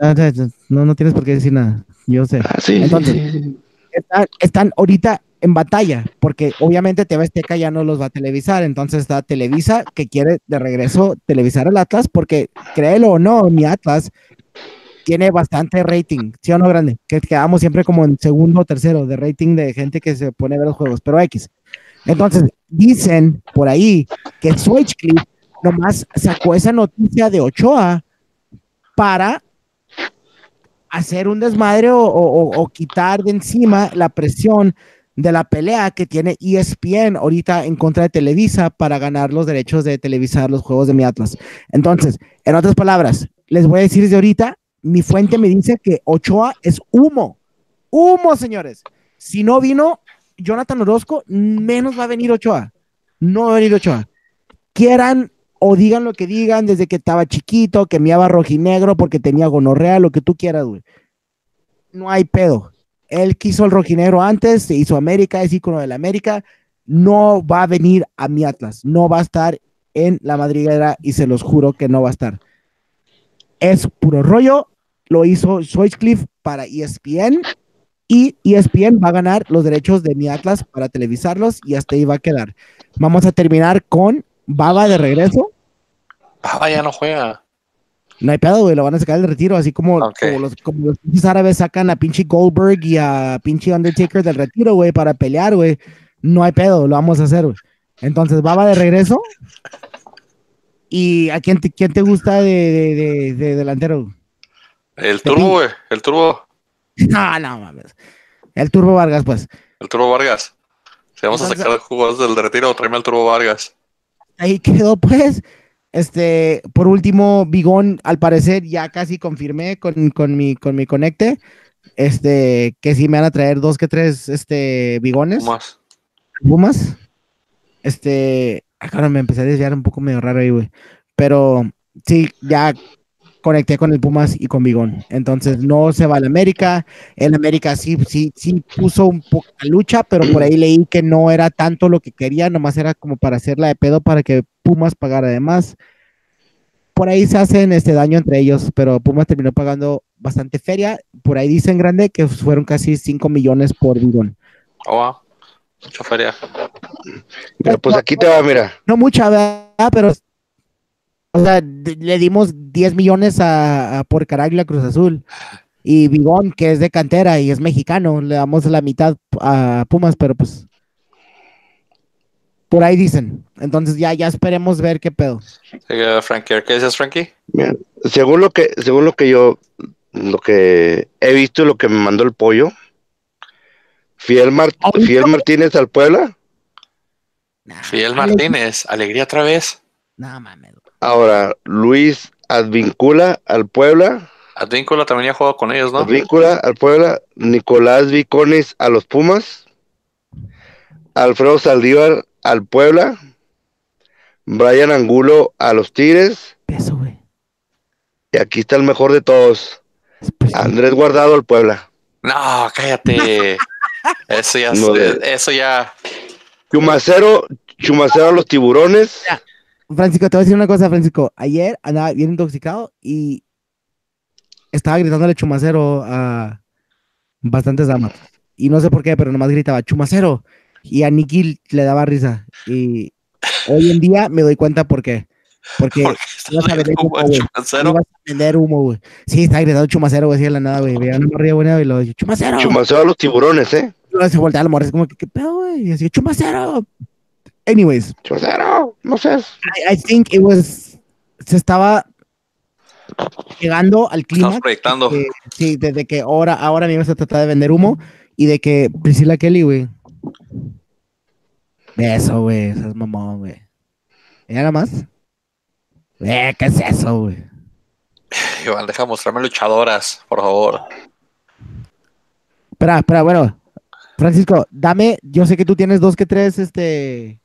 no, no tienes por qué decir nada. Yo sé. Ah, sí, Entonces, sí, sí. están, están ahorita en batalla, porque obviamente TV Azteca ya no los va a televisar, entonces está Televisa que quiere de regreso televisar el Atlas, porque créelo o no, mi Atlas tiene bastante rating, ¿sí o no, grande? Que quedamos siempre como en segundo o tercero de rating de gente que se pone a ver los juegos, pero X. Entonces, dicen por ahí que Switchcliffe nomás sacó esa noticia de Ochoa para hacer un desmadre o, o- quitar de encima la presión de la pelea que tiene ESPN ahorita en contra de Televisa para ganar los derechos de televisar los juegos de mi Atlas. Entonces, en otras palabras, les voy a decir desde ahorita, mi fuente me dice que Ochoa es humo. Humo, señores. Si no vino Jonathan Orozco, menos va a venir Ochoa. No va a venir Ochoa. Quieran o digan lo que digan desde que estaba chiquito, que miaba rojinegro porque tenía gonorrea, lo que tú quieras, güey. No hay pedo. Él quiso el rojinegro antes, se hizo América, es ícono de la América. No va a venir a mi Atlas, no va a estar en la madriguera y se los juro que no va a estar. Es puro rollo, lo hizo Switchcliffe para ESPN y ESPN va a ganar los derechos de mi Atlas para televisarlos y hasta ahí va a quedar. Vamos a terminar con Baba de regreso. Ah, ya no juega. No hay pedo, güey, lo van a sacar del retiro, así como, los, como los pinches árabes sacan a pinche Goldberg y a pinche Undertaker del retiro, güey, para pelear, güey. No hay pedo, lo vamos a hacer, güey. Entonces, Baba de regreso. ¿Y a quién te, quién te gusta de, de, de- de delantero? El turbo, güey. El turbo. No, no mames. El Turbo Vargas, pues. El turbo Vargas. Si vamos a sacar jugadores del retiro, tráeme al turbo Vargas. Ahí quedó, pues. Este, por último, Bigón, al parecer, ya casi confirmé con, con mi, con mi conecte. Este, que sí me van a traer dos que tres este, bigones. Más. Pumas. Este, acá me empecé a desviar un poco medio raro ahí, güey. Pero sí, ya conecté con el Pumas y con Bigón. Entonces no se va al América. El América sí, sí, sí puso un poco la lucha, pero por ahí leí que no era tanto lo que quería, nomás era como para hacerla de pedo para que Pumas pagara además. Por ahí se hacen este daño entre ellos, pero Pumas terminó pagando bastante feria. Por ahí dicen grande que fueron casi 5 millones por Bigón. Oh, wow. Mucha feria. Pero pues aquí te va, mira. no mucha, ¿verdad? Pero, o sea, le dimos 10 millones a, a por Caraglia Cruz Azul. Y Bigón, que es de cantera y es mexicano, le damos la mitad a Pumas, pero pues. Por ahí dicen. Entonces ya, ya esperemos ver qué pedo. Frankie, ¿qué dices, Frankie? Mira, según lo que, según lo que yo, lo que he visto y lo que me mandó el pollo, Fiel, Fiel Martínez al Puebla. Nah, Ale- Martínez, alegría otra vez. No mames. Ahora, Luis Advíncula al Puebla. Advíncula también ya jugado con ellos, ¿no? Advíncula al Puebla. Nicolás Viconis a los Pumas. Alfredo Saldívar al Puebla. Brian Angulo a los Tigres. Eso, güey. Y aquí está el mejor de todos. Andrés Guardado al Puebla. No, cállate. Eso ya, No, de- eso ya. Chumacero, Chumacero a los Tiburones. Francisco, te voy a decir una cosa, Francisco. Ayer andaba bien intoxicado y estaba gritándole chumacero a bastantes damas. Y no sé por qué, pero nomás gritaba chumacero. Y a Nicky le daba risa. Y hoy en día me doy cuenta por qué. Porque Porque ibas a vender humo, güey. Chumacero. ibas a vender humo, güey. Sí, estaba gritando chumacero, güey, así de la nada, güey. Veía una morrilla buena y lo decía, chumacero. Chumacero a los Tiburones, ¿eh? Y luego se voltea la morra, es como que, ¿qué pedo, güey? Y así, chumacero. Anyways, Chumacero, no sé. I, I think it was. Se estaba llegando al clima. Estamos proyectando. sí, desde que ahora, ahora me ibas a tratar de vender humo y de que Priscila Kelly, güey. Eso, güey, eso es mamón, güey. ¿Y nada más? Eh, ¿qué es eso, güey? Iván, deja mostrarme luchadoras, por favor. Espera, espera, bueno. Francisco, dame, yo sé que tú tienes dos que tres, este,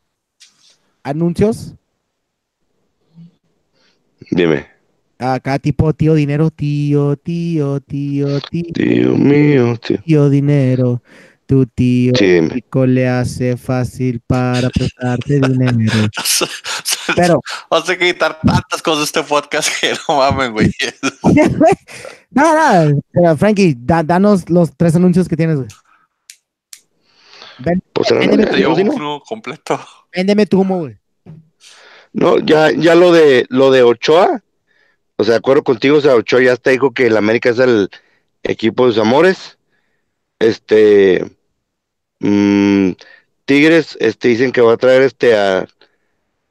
anuncios. Dime. Acá tipo tío dinero, tío, tío, tío, tío, Dios mío, tío. tío dinero. Tu tío Sí, le hace fácil para prestarte dinero. Pero, Vamos a quitar tantas cosas de este podcast que no mames, güey. nada, nada. Frankie, da- danos los tres anuncios que tienes, güey. Ven- Pues Véndeme una- Te llevo ¿sí, no? uno completo. véndeme tu humo, güey. No, ya, ya lo de lo de Ochoa, o sea, de acuerdo contigo, o sea, Ochoa ya te dijo que el América es el equipo de sus amores. Este mm, Tigres, este dicen que va a traer este a,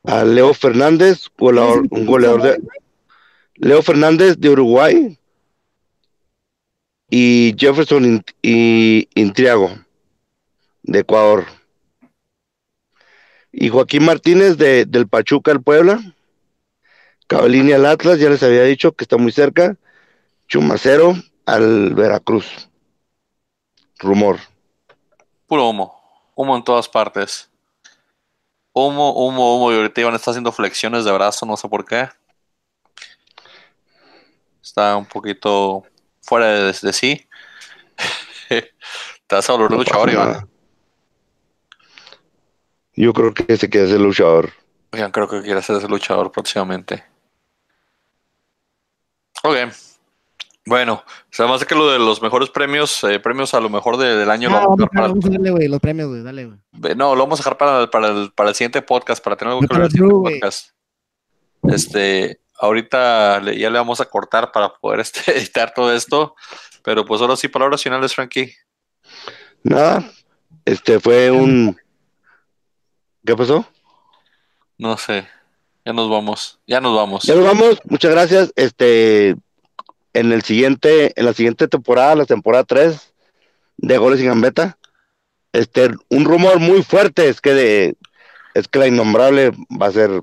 a Leo Fernández, goleador, un goleador de Leo Fernández de Uruguay y Jefferson y Intriago de Ecuador. Y Joaquín Martínez de, del Pachuca al Puebla. Cavalini al Atlas, ya les había dicho que está muy cerca. Chumacero al Veracruz. Rumor. Puro humo. Humo en todas partes. Humo, humo, humo. Y ahorita Iván está haciendo flexiones de brazo, no sé por qué. Está un poquito fuera de, de sí. Te vas a volver No luchador, Iván. Yo creo que se queda ese luchador. Oigan, creo que quiere ser luchador próximamente. Ok. Bueno, además que lo de los mejores premios, eh, premios a lo mejor de- del año, Ah, lo vamos para, vamos a darle, güey, los premios, güey, dale, güey. No, lo vamos a dejar para, el- para, el, para el siguiente podcast, para tener algo que ver el siguiente güey. podcast. Este, ahorita le- ya le vamos a cortar para poder este, editar todo esto. Pero pues ahora sí, palabras finales, Frankie. Nada. Este fue un. ¿Qué pasó? No sé. Ya nos vamos. Ya nos vamos. Ya nos vamos. Muchas gracias. Este. En el siguiente, en la siguiente temporada, la temporada 3 de Goles y Gambeta, este, un rumor muy fuerte es que de, es que la innombrable va a ser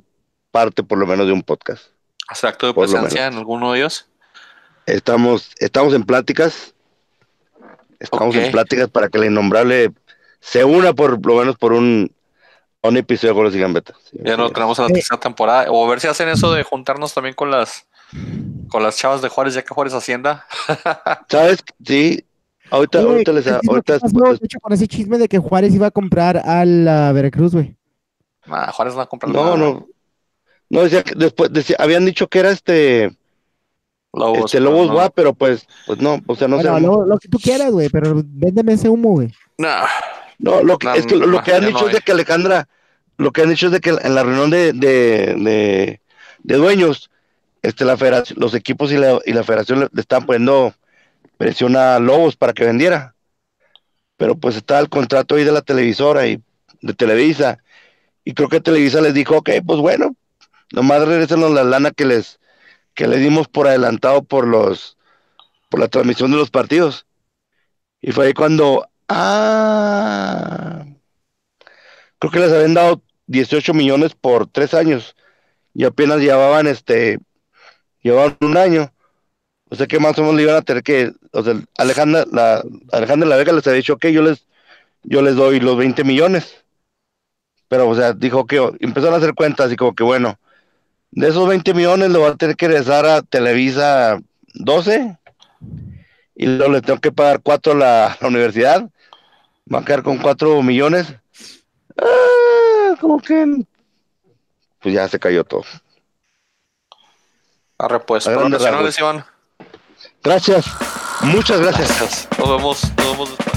parte por lo menos de un podcast. ¿Hace acto de presencia en alguno de ellos? Estamos, estamos en pláticas. Estamos en pláticas para que la innombrable se una por lo menos por un, un episodio de Goles y Gambeta. Sí, Ya así lo es. tenemos en la Sí. tercera temporada. O a ver si hacen eso de juntarnos también con las con las chavas de Juárez, ya que Juárez Hacienda. ¿Sabes? Sí. Ahorita, ahorita les ¿qué es lo ahorita pasó, de hecho, con ese chisme de que Juárez iba a comprar al ah, Veracruz, güey. Nah, Juárez no ha comprado No, nada. no. No, decía que después decía, habían dicho que era este, Lobos, este pero Lobos no. Guap, pero pues, pues no, o sea, no bueno, sé. lo, lo que tú quieras, güey, pero véndeme ese humo, güey. Nah. No, lo que, No, es que lo, lo que han dicho no es de que Alejandra, lo que han dicho es de que en la reunión de, de, de, de dueños, este, la federación, los equipos y la, y la federación le, le estaban poniendo presión a Lobos para que vendiera. Pero pues estaba el contrato ahí de la televisora y de Televisa. Y creo que Televisa les dijo, ok, pues bueno, nomás regresenos la lana que les, que le dimos por adelantado por los, por la transmisión de los partidos. Y fue ahí cuando Ah. Creo que les habían dado 18 millones por tres años y apenas llevaban este, llevaban un año. O sea que más o menos le iban a tener que, o sea, Alejandra, la, Alejandra La Vega les había dicho, que yo les, yo les doy los 20 millones. Pero, o sea, dijo que empezaron a hacer cuentas y como que, bueno, de esos 20 millones le voy a tener que regresar a Televisa 12 y luego le tengo que pagar 4 a la, la universidad. Va a quedar con 4 millones. Ah, como que, pues ya se cayó todo. Arre, pues, A grandes. Iván. Gracias. Muchas gracias. Gracias. Nos vemos, nos vemos después.